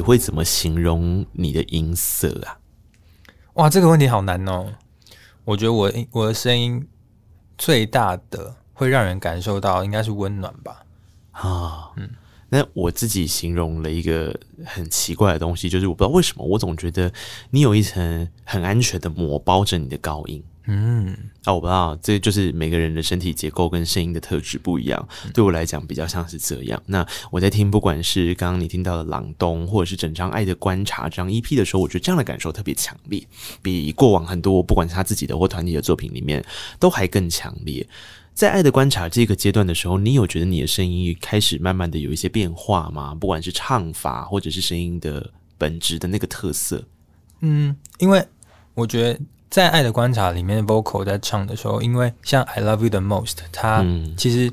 会怎么形容你的音色啊？哇，这个问题好难哦。我觉得我我的声音最大的会让人感受到应该是温暖吧。啊，嗯，那我自己形容了一个很奇怪的东西，就是我不知道为什么，我总觉得你有一层很安全的膜包着你的高音。嗯，啊，我不知道，这就是每个人的身体结构跟声音的特质不一样。对我来讲，比较像是这样。那我在听，不管是刚刚你听到的《朗东》，或者是整张《爱的观察》这张 EP 的时候，我觉得这样的感受特别强烈，比过往很多不管是他自己的或团体的作品里面都还更强烈。在《爱的观察》这个阶段的时候，你有觉得你的声音开始慢慢的有一些变化吗？不管是唱法，或者是声音的本质的那个特色。嗯，因为我觉得在《爱的观察》里面，vocal 在唱的时候，因为像 I love you the most，它其实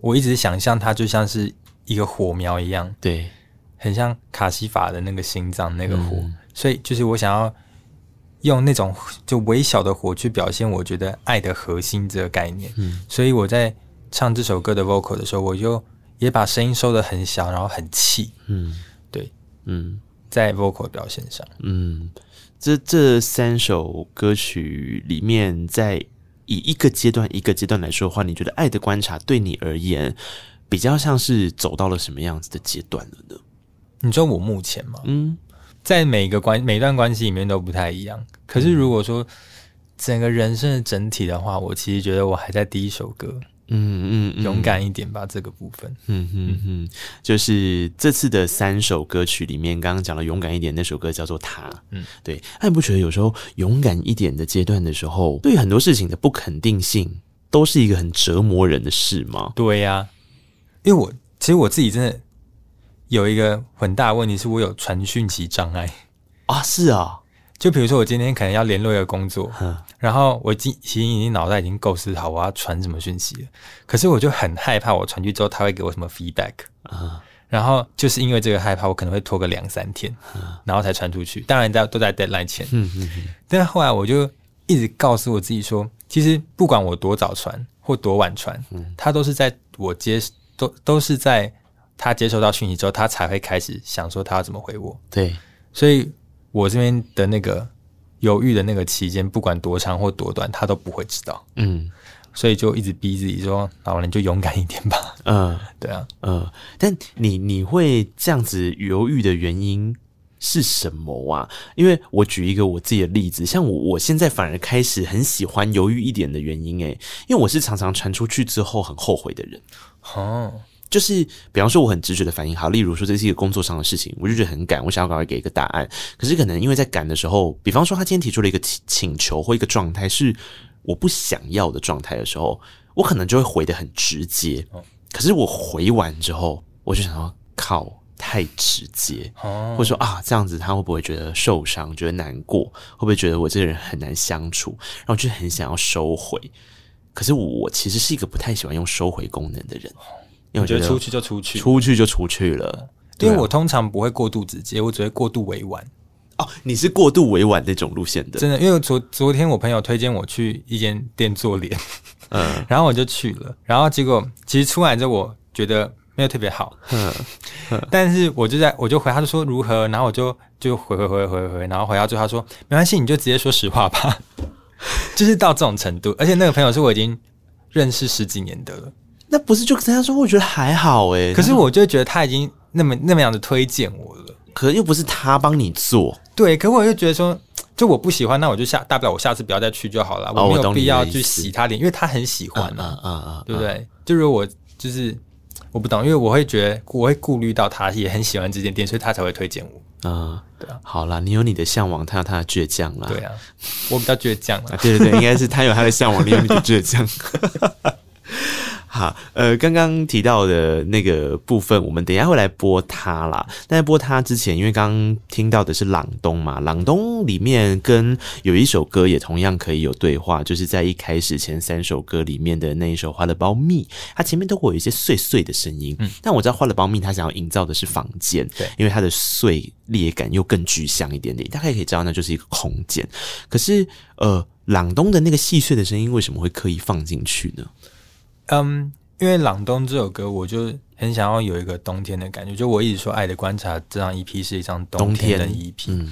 我一直想象它就像是一个火苗一样，对，很像卡西法的那个心脏那个火，嗯、所以就是我想要用那种就微小的火去表现我觉得爱的核心这个概念。嗯，所以我在唱这首歌的 vocal 的时候，我就也把声音收的很小，然后很气。嗯，对，嗯。在 vocal 表现上，嗯，这这三首歌曲里面，在以一个阶段一个阶段来说的话，你觉得《爱的观察》对你而言，比较像是走到了什么样子的阶段了呢？你说我目前吗？嗯，在每个关每段关系里面都不太一样。可是如果说整个人生的整体的话，我其实觉得我还在第一首歌。嗯嗯，嗯，勇敢一点吧，这个部分。嗯嗯嗯，就是这次的三首歌曲里面，刚刚讲了勇敢一点那首歌叫做《他》。嗯，对。那你不觉得有时候勇敢一点的阶段的时候，对很多事情的不肯定性，都是一个很折磨人的事吗？对呀、啊，因为我其实我自己真的有一个很大的问题，是我有传讯息障碍啊。是啊。就比如说，我今天可能要联络一个工作，然后我已经其实已经脑袋已经构思好我要传什么讯息了，可是我就很害怕，我传去之后他会给我什么 feedback，啊然后就是因为这个害怕，我可能会拖个两三天，然后才传出去。当然在都在 deadline 前，但是后来我就一直告诉我自己说，其实不管我多早传或多晚传，他都是在我接都都是在他接收到讯息之后，他才会开始想说他要怎么回我。对，所以。我这边的那个犹豫的那个期间，不管多长或多短，他都不会知道。嗯，所以就一直逼自己说：“老人就勇敢一点吧。”嗯，对啊，嗯。但你你会这样子犹豫的原因是什么啊？因为我举一个我自己的例子，像我我现在反而开始很喜欢犹豫一点的原因，诶，因为我是常常传出去之后很后悔的人。哦。就是，比方说我很直觉的反应，好，例如说这是一个工作上的事情，我就觉得很赶，我想要赶快给一个答案。可是可能因为在赶的时候，比方说他今天提出了一个请求或一个状态是我不想要的状态的时候，我可能就会回得很直接。可是我回完之后，我就想要靠太直接，或者说啊这样子他会不会觉得受伤，觉得难过，会不会觉得我这个人很难相处，然后就很想要收回。可是我其实是一个不太喜欢用收回功能的人。我觉得出去就出去，出去就出去了。因为我通常不会过度直接，我只会过度委婉。哦，你是过度委婉那种路线的，真的。因为昨昨天我朋友推荐我去一间店做脸，嗯，然后我就去了，然后结果其实出来之后，我觉得没有特别好，嗯，但是我就在我就回，他就说如何，然后我就就回回回回回，然后回到最后他说没关系，你就直接说实话吧，就是到这种程度。而且那个朋友是我已经认识十几年的了。那不是就跟他说，我觉得还好诶。可是我就觉得他已经那么那么样的推荐我了，可又不是他帮你做。对，可我就觉得说，就我不喜欢，那我就下大不了我下次不要再去就好了，我没有必要去洗他脸，因为他很喜欢啊，啊啊，对不对？就如果我就是我不懂，因为我会觉得我会顾虑到他也很喜欢这间店，所以他才会推荐我。啊，对啊，好啦，你有你的向往，他有他的倔强啦。对啊，我比较倔强啦。对对对，应该是他有他的向往，你有你的倔强。好，呃，刚刚提到的那个部分，我们等一下会来播它啦。但在播它之前，因为刚刚听到的是朗东嘛，朗东里面跟有一首歌也同样可以有对话，就是在一开始前三首歌里面的那一首《花了苞蜜》，它前面都会有一些碎碎的声音。嗯，但我知道《花了苞蜜》它想要营造的是房间，对，因为它的碎裂感又更具象一点点，大概可以知道那就是一个空间。可是，呃，朗东的那个细碎的声音为什么会刻意放进去呢？嗯，um, 因为《朗东》这首歌，我就很想要有一个冬天的感觉。就我一直说，《爱的观察》这张 EP 是一张冬天的 EP。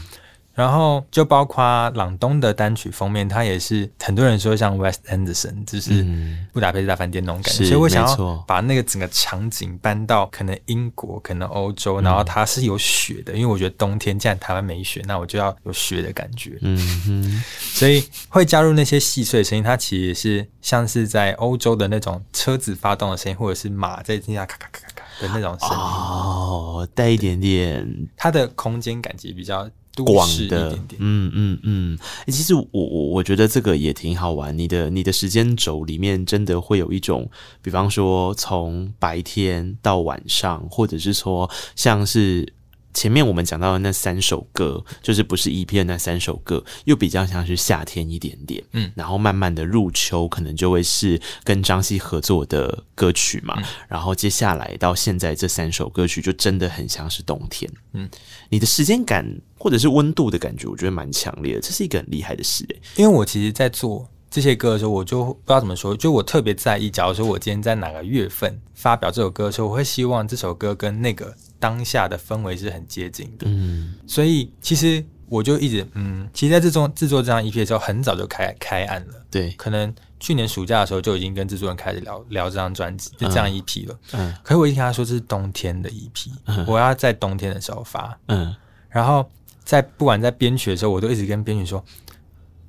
然后就包括朗东的单曲封面，它也是很多人说像 West Anderson，就是布达佩斯大饭店那种感觉。嗯、所以我想要把那个整个场景搬到可能英国、可能欧洲，然后它是有雪的，嗯、因为我觉得冬天既然台湾没雪，那我就要有雪的感觉。嗯哼，所以会加入那些细碎的声音，它其实也是像是在欧洲的那种车子发动的声音，或者是马在地下咔咔咔咔咔的那种声音。哦，带一点点，它的空间感觉比较。广的，嗯嗯嗯，其实我我我觉得这个也挺好玩。你的你的时间轴里面真的会有一种，比方说从白天到晚上，或者是说像是前面我们讲到的那三首歌，就是不是 EP 的那三首歌，又比较像是夏天一点点，嗯，然后慢慢的入秋，可能就会是跟张希合作的歌曲嘛，嗯、然后接下来到现在这三首歌曲，就真的很像是冬天，嗯，你的时间感或者是温度的感觉，我觉得蛮强烈的，这是一个很厉害的事诶，因为我其实，在做这些歌的时候，我就不知道怎么说，就我特别在意，假如说我今天在哪个月份发表这首歌的时候，我会希望这首歌跟那个。当下的氛围是很接近的，嗯，所以其实我就一直，嗯，其实在这种制作这张 EP 的时候，很早就开开案了，对，可能去年暑假的时候就已经跟制作人开始聊聊这张专辑，就这样 EP 了，嗯，可是我一听他说这是冬天的 EP，嗯，我要在冬天的时候发，嗯，然后在不管在编曲的时候，我都一直跟编曲说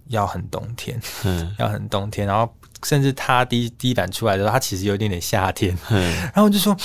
要很冬天，嗯，要很冬天，然后。甚至他第一第一版出来的时候，他其实有点点夏天，嗯、然后我就说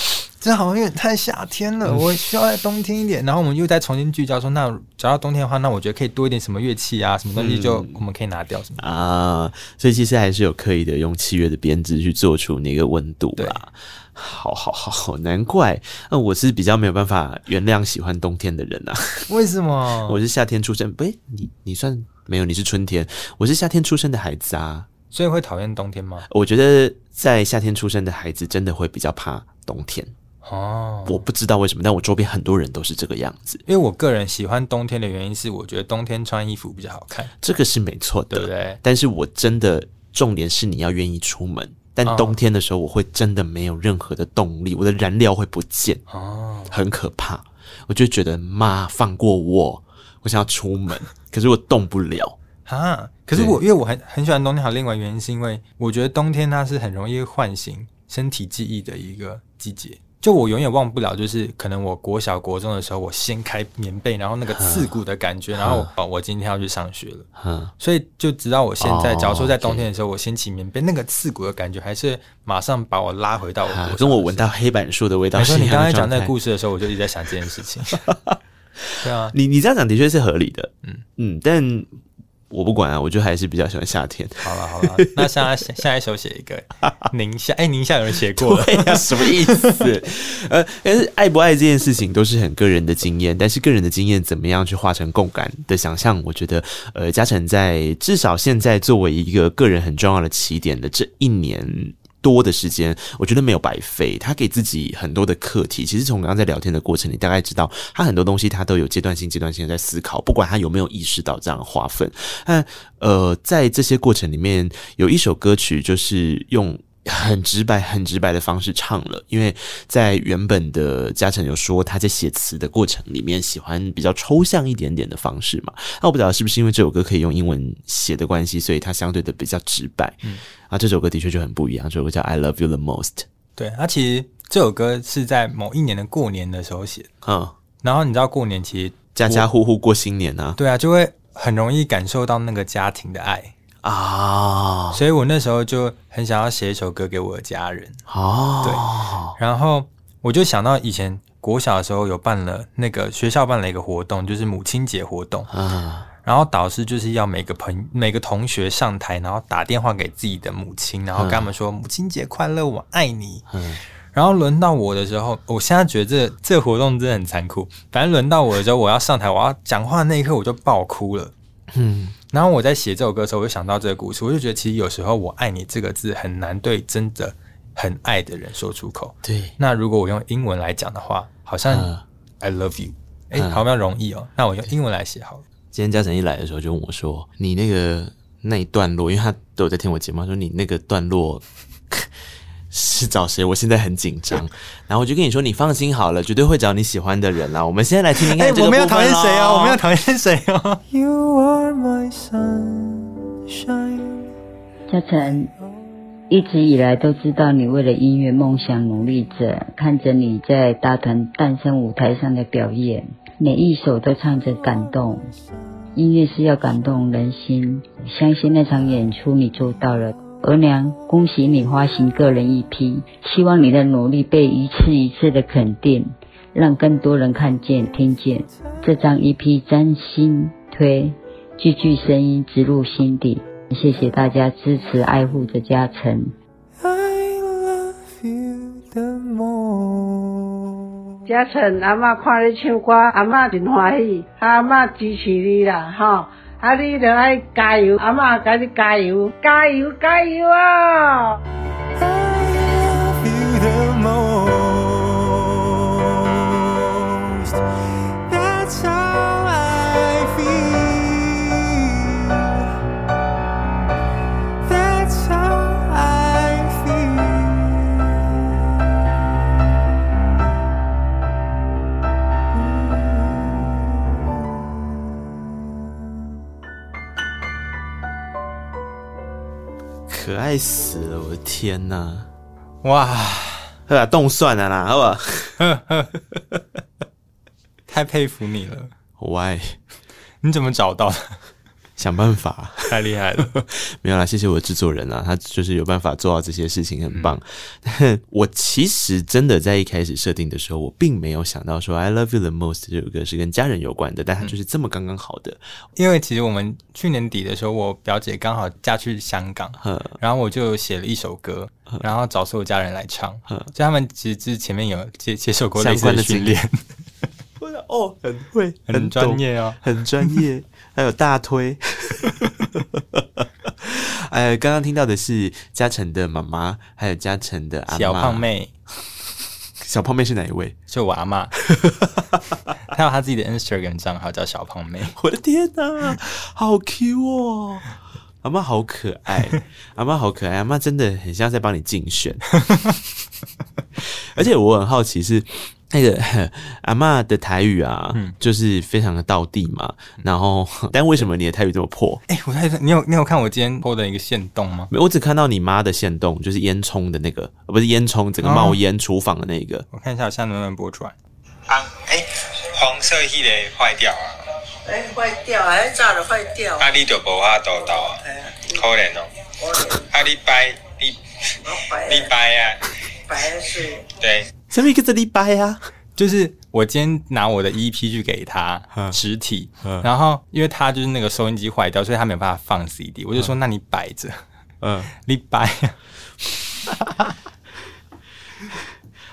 这好像有点太夏天了，嗯、我需要在冬天一点。然后我们又再重新聚焦说，那只要冬天的话，那我觉得可以多一点什么乐器啊，什么东西就我们可以拿掉什么、嗯、啊。所以其实还是有刻意的用器乐的编制去做出那个温度啦。好好好好，难怪那我是比较没有办法原谅喜欢冬天的人啊。为什么？我是夏天出生，不，你你算没有？你是春天，我是夏天出生的孩子啊。所以会讨厌冬天吗？我觉得在夏天出生的孩子真的会比较怕冬天哦。我不知道为什么，但我周边很多人都是这个样子。因为我个人喜欢冬天的原因是，我觉得冬天穿衣服比较好看。这个是没错的，对不对？但是我真的重点是你要愿意出门。但冬天的时候，我会真的没有任何的动力，我的燃料会不见哦，很可怕。我就觉得妈放过我，我想要出门，可是我动不了。啊！可是我因为我很很喜欢冬天，还有另外原因是因为我觉得冬天它是很容易唤醒身体记忆的一个季节。就我永远忘不了，就是可能我国小国中的时候，我掀开棉被，然后那个刺骨的感觉，嗯、然后哦，我今天要去上学了。嗯，所以就直到我现在，哦、假如说在冬天的时候我掀起棉被，那个刺骨的感觉还是马上把我拉回到我跟我闻到黑板树的味道。你说，你刚才讲那个故事的时候，我就一直在想这件事情。对啊，你你这样讲的确是合理的。嗯嗯，但。我不管啊，我就还是比较喜欢夏天。好了好了，那下下一首写一个宁夏，哎、欸，宁夏有人写过了，啊、什么意思？呃，但是爱不爱这件事情都是很个人的经验，但是个人的经验怎么样去化成共感的想象？我觉得，呃，嘉诚在至少现在作为一个个人很重要的起点的这一年。多的时间，我觉得没有白费。他给自己很多的课题。其实从刚刚在聊天的过程你，大概知道他很多东西他都有阶段性、阶段性的在思考，不管他有没有意识到这样的划分。那呃，在这些过程里面，有一首歌曲就是用。很直白、很直白的方式唱了，因为在原本的嘉诚有说他在写词的过程里面喜欢比较抽象一点点的方式嘛。那我不知道是不是因为这首歌可以用英文写的关系，所以它相对的比较直白。嗯，啊，这首歌的确就很不一样。这首歌叫《I Love You the Most》。对，它其实这首歌是在某一年的过年的时候写的。嗯，然后你知道过年其实家家户户过新年啊，对啊，就会很容易感受到那个家庭的爱。啊，oh. 所以我那时候就很想要写一首歌给我的家人。哦，oh. 对，然后我就想到以前国小的时候有办了那个学校办了一个活动，就是母亲节活动。嗯，uh. 然后导师就是要每个朋每个同学上台，然后打电话给自己的母亲，然后跟他们说、uh. 母亲节快乐，我爱你。嗯，uh. 然后轮到我的时候，我现在觉得这这活动真的很残酷。反正轮到我的时候，我要上台，我要讲话的那一刻，我就爆哭了。嗯。然后我在写这首歌的时候，我就想到这个故事，我就觉得其实有时候“我爱你”这个字很难对真的很爱的人说出口。对。那如果我用英文来讲的话，好像 “I love you”，哎、嗯，好像容易哦。那我用英文来写好了。今天嘉诚一来的时候就问我说：“你那个那一段落，因为他都有在听我节目，说你那个段落。”是找谁？我现在很紧张，然后我就跟你说，你放心好了，绝对会找你喜欢的人啦。我们现在来听听看这个部分。哎，我没有讨厌谁哦，我没有讨厌谁哦。You are my sunshine。嘉诚，一直以来都知道你为了音乐梦想努力着，看着你在大团诞生舞台上的表演，每一首都唱着感动。音乐是要感动人心，相信那场演出你做到了。额娘，恭喜你发行个人 EP，希望你的努力被一次一次的肯定，让更多人看见、听见这张 EP，真心推，句句声音植入心底。谢谢大家支持、爱护着嘉诚。嘉诚阿嬷看你唱歌，阿嬷真欢喜，阿嬷支持你啦，哈！啊，你着爱加油，阿嬷甲你加油，加油，加油啊！可爱死了！我的天呐！哇，他把冻蒜了啦，好不好？太佩服你了！Why？你怎么找到的？想办法，太厉害了！没有啦，谢谢我的制作人啊，他就是有办法做到这些事情，很棒。嗯、我其实真的在一开始设定的时候，我并没有想到说《I Love You the Most》这首歌是跟家人有关的，但它就是这么刚刚好的。因为其实我们去年底的时候，我表姐刚好嫁去香港，然后我就写了一首歌，然后找所有家人来唱，就他们其实之前面有接接受过类似的训练。哦，很会，很专业哦，很专业，还有大推。哎，刚刚听到的是嘉诚的妈妈，还有嘉诚的。小胖妹。小胖妹是哪一位？就我阿妈，她有她自己的 Instagram 账号叫小胖妹。我的天哪，好 Q 哦！阿妈好可爱，阿妈好可爱，阿妈真的很像在帮你竞选。而且我很好奇是。那个 阿嬷的台语啊，嗯、就是非常的道地嘛。然后，但为什么你的台语这么破？哎、欸，我在你有你有看我今天 PO 的一个线动吗？没，我只看到你妈的线动，就是烟囱的那个，不是烟囱，整个冒烟厨房的那个。哦、我看一下，我现在能不能播出来？啊，哎、欸，黄色系的坏掉啊！哎、欸，坏掉，还炸了坏掉。啊，你就无法度到啊？可怜哦。啊，你拜你，你拜啊？拜是？对。什么一个这里掰啊？就是我今天拿我的 EP 去给他实体，然后因为他就是那个收音机坏掉，所以他没有办法放 CD。我就说：“那你摆着，嗯，你摆。”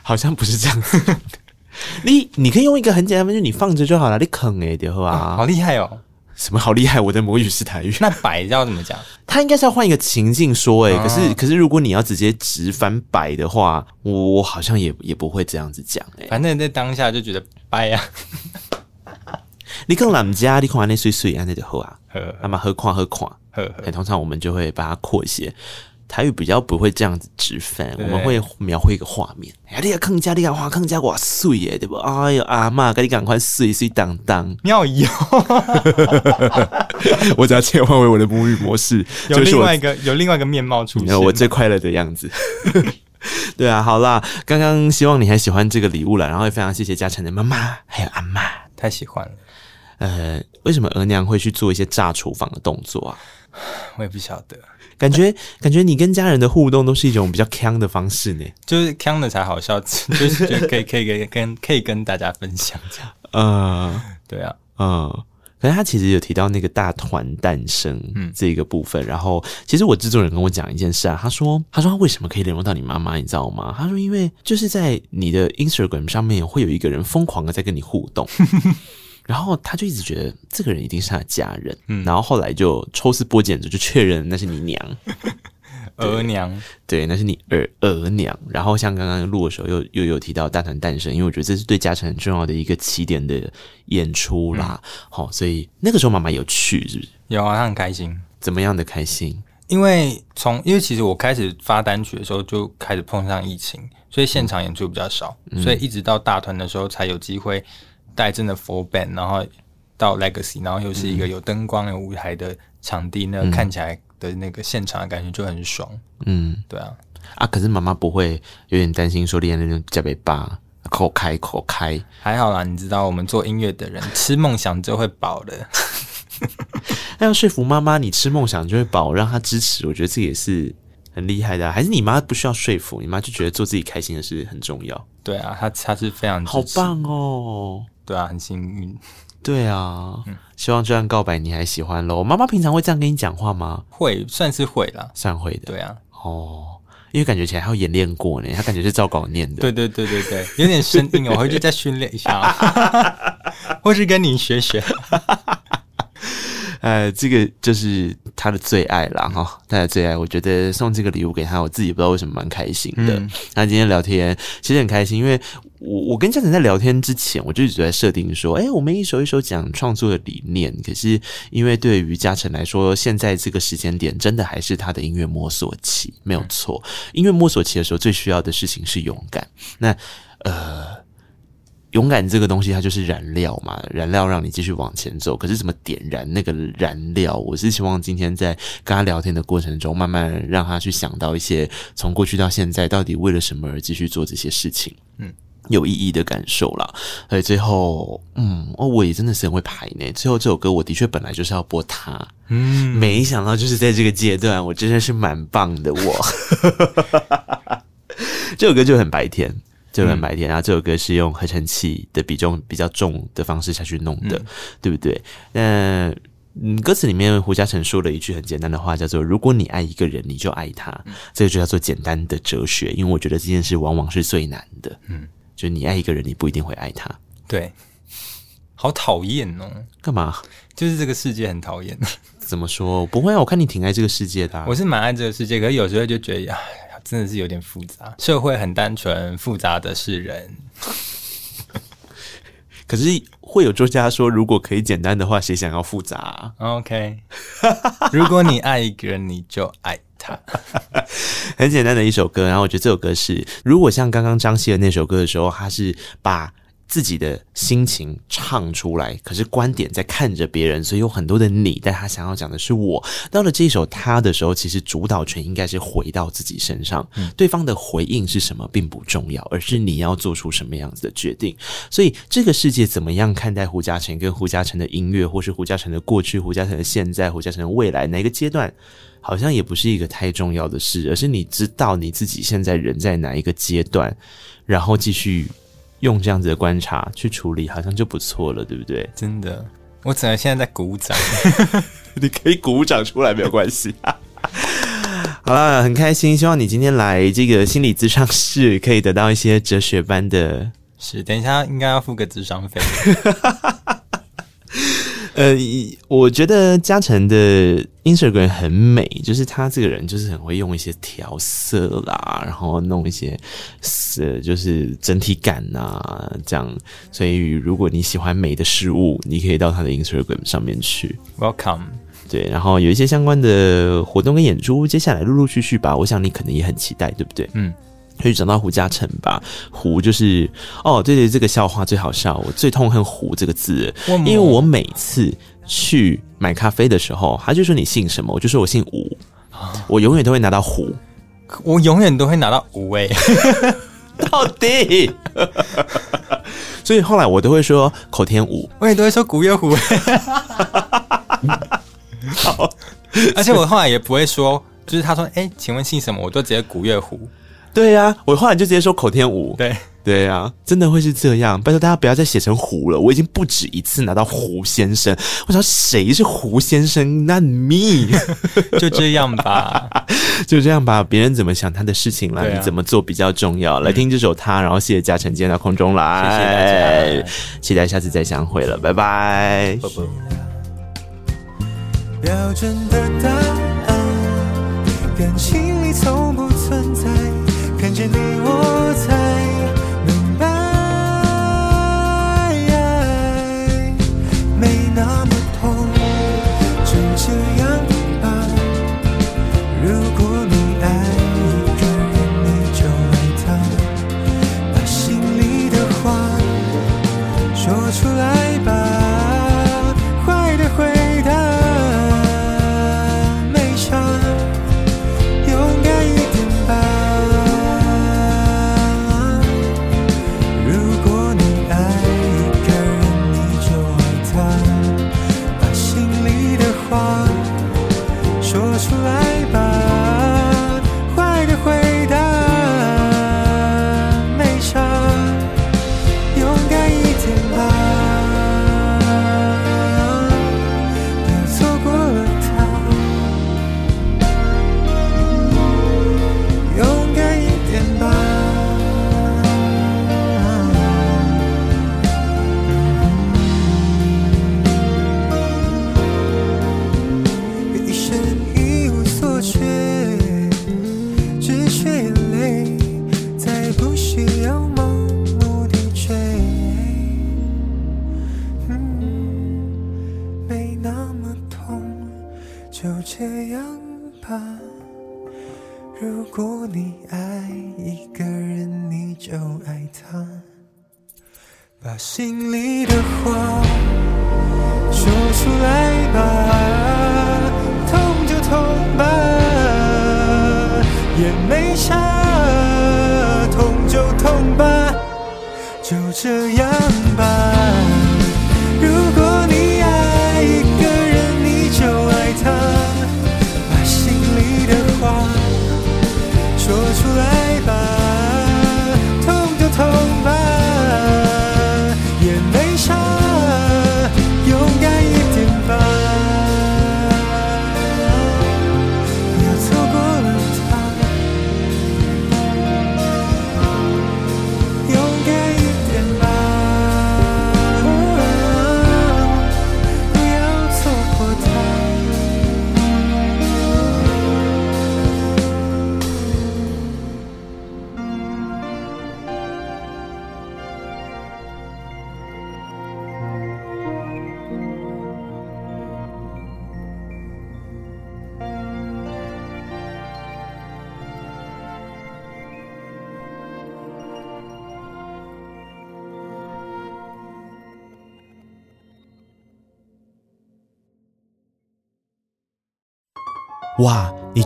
好像不是这样子。你你可以用一个很简单的，就是你放着就好了。你啃哎，对吧？好厉害哦！什么好厉害？我的母语是台语。那摆要怎么讲？他应该是要换一个情境说，哎，可是可是如果你要直接直翻摆的话，我好像也也不会这样子讲，哎，反正在当下就觉得白呀。你跟我们家，你看那水水啊，那就喝啊，那么何况何况，哎，通常我们就会把它扩写。台语比较不会这样子直翻，我们会描绘一个画面。哎呀，你个坑家，你个画坑家，哇碎耶，对不？哎呦，阿嬷，赶紧赶快碎碎当当，妙意哦！我只要切换为我的母语模式，有另外一个有另外一个面貌出现，我最快乐的样子。对啊，好啦，刚刚希望你还喜欢这个礼物了，然后也非常谢谢嘉诚的妈妈还有阿嬷，太喜欢了。呃，为什么额娘会去做一些炸厨房的动作啊？我也不晓得。感觉感觉你跟家人的互动都是一种比较腔的方式呢，就是腔的才好笑，就是可以可以跟跟可以跟大家分享这样。嗯，对啊，嗯，可是他其实有提到那个大团诞生这个部分，嗯、然后其实我制作人跟我讲一件事啊，他说他说他为什么可以联络到你妈妈，你知道吗？他说因为就是在你的 Instagram 上面会有一个人疯狂的在跟你互动。然后他就一直觉得这个人一定是他的家人，嗯，然后后来就抽丝剥茧，就确认那是你娘，额娘，对，那是你儿额娘。然后像刚刚录的时候又又有提到大团诞生，因为我觉得这是对嘉诚很重要的一个起点的演出啦。好，嗯，所以那个时候妈妈有去是不是？有啊，她很开心。怎么样的开心？因为从因为其实我开始发单曲的时候就开始碰上疫情，所以现场演出比较少，嗯，所以一直到大团的时候才有机会。带真的 full band，然后到 Legacy，然后又是一个有灯光、有舞台的场地，那看起来的那个现场的感觉就很爽。嗯，对啊，啊，可是妈妈不会有点担心说练那种加倍八口开口开，还好啦，你知道我们做音乐的人吃梦想就会饱的。那 要说服妈妈你吃梦想就会饱，让她支持，我觉得这也是很厉害的啊。还是你妈不需要说服，你妈就觉得做自己开心的事很重要。对啊，她她是非常好棒哦。对啊，很幸运。对啊，嗯、希望这样告白你还喜欢喽。妈妈平常会这样跟你讲话吗？会，算是会啦，算会的。对啊，哦，因为感觉起来他演练过呢，他感觉是照稿念的。对对对对对，有点生硬，我回去再训练一下，或是跟你学学。呃，这个就是他的最爱啦。哈，他的最爱。我觉得送这个礼物给他，我自己不知道为什么蛮开心的。嗯、那今天聊天其实很开心，因为我我跟嘉诚在聊天之前，我就一直在设定说，哎，我们一首一首讲创作的理念。可是因为对于嘉诚来说，现在这个时间点真的还是他的音乐摸索期，没有错。音乐摸索期的时候，最需要的事情是勇敢。那呃。勇敢这个东西，它就是燃料嘛，燃料让你继续往前走。可是怎么点燃那个燃料？我是希望今天在跟他聊天的过程中，慢慢让他去想到一些从过去到现在到底为了什么而继续做这些事情，嗯，有意义的感受啦。所以最后，嗯，哦，我也真的是很会排呢。最后这首歌，我的确本来就是要播它，嗯，没想到就是在这个阶段，我真的是蛮棒的。我 这首歌就很白天。就很白天，然后这首歌是用合成器的比重比较重的方式下去弄的，嗯、对不对？那嗯，歌词里面胡嘉诚说了一句很简单的话，叫做“如果你爱一个人，你就爱他”，嗯、这个就叫做简单的哲学。因为我觉得这件事往往是最难的，嗯，就是你爱一个人，你不一定会爱他。对，好讨厌哦！干嘛？就是这个世界很讨厌。怎么说？不会啊，我看你挺爱这个世界的、啊。我是蛮爱这个世界，可是有时候就觉得真的是有点复杂，社会很单纯，复杂的是人。可是会有作家说，如果可以简单的话，谁想要复杂啊？OK，如果你爱一个人，你就爱他。很简单的一首歌，然后我觉得这首歌是，如果像刚刚张希的那首歌的时候，他是把。自己的心情唱出来，可是观点在看着别人，所以有很多的你，但他想要讲的是我。到了这一首他的时候，其实主导权应该是回到自己身上，嗯、对方的回应是什么并不重要，而是你要做出什么样子的决定。所以这个世界怎么样看待胡嘉诚跟胡嘉诚的音乐，或是胡嘉诚的过去、胡嘉诚的现在、胡嘉诚的未来，哪个阶段，好像也不是一个太重要的事，而是你知道你自己现在人在哪一个阶段，然后继续。用这样子的观察去处理，好像就不错了，对不对？真的，我只能现在在鼓掌，你可以鼓掌出来没有关系。好了，很开心，希望你今天来这个心理咨商室可以得到一些哲学班的。是，等一下应该要付个智商费。呃，我觉得嘉诚的 Instagram 很美，就是他这个人就是很会用一些调色啦，然后弄一些呃，就是整体感啊，这样。所以如果你喜欢美的事物，你可以到他的 Instagram 上面去。Welcome。对，然后有一些相关的活动跟演出，接下来陆陆续续吧，我想你可能也很期待，对不对？嗯。可以找到胡嘉诚吧，胡就是哦，对对，这个笑话最好笑。我最痛恨“胡”这个字，因为我每次去买咖啡的时候，他就说你姓什么，我就说我姓吴，我永远都会拿到胡，我永远都会拿到吴诶，到底。所以后来我都会说口天吴，我也都会说古月胡。好，而且我后来也不会说，就是他说哎，请问姓什么，我都直接古月胡。对呀、啊，我后来就直接说口天吴。对对呀、啊，真的会是这样。拜托大家不要再写成胡了，我已经不止一次拿到胡先生。我想谁是胡先生？那 me 就这样吧，就这样吧。别人怎么想他的事情啦，啊、你怎么做比较重要。来听这首他，然后谢谢嘉诚今天到空中来，谢谢大家，期待下次再相会了，拜拜。标准的答案，感情里从不见你，我才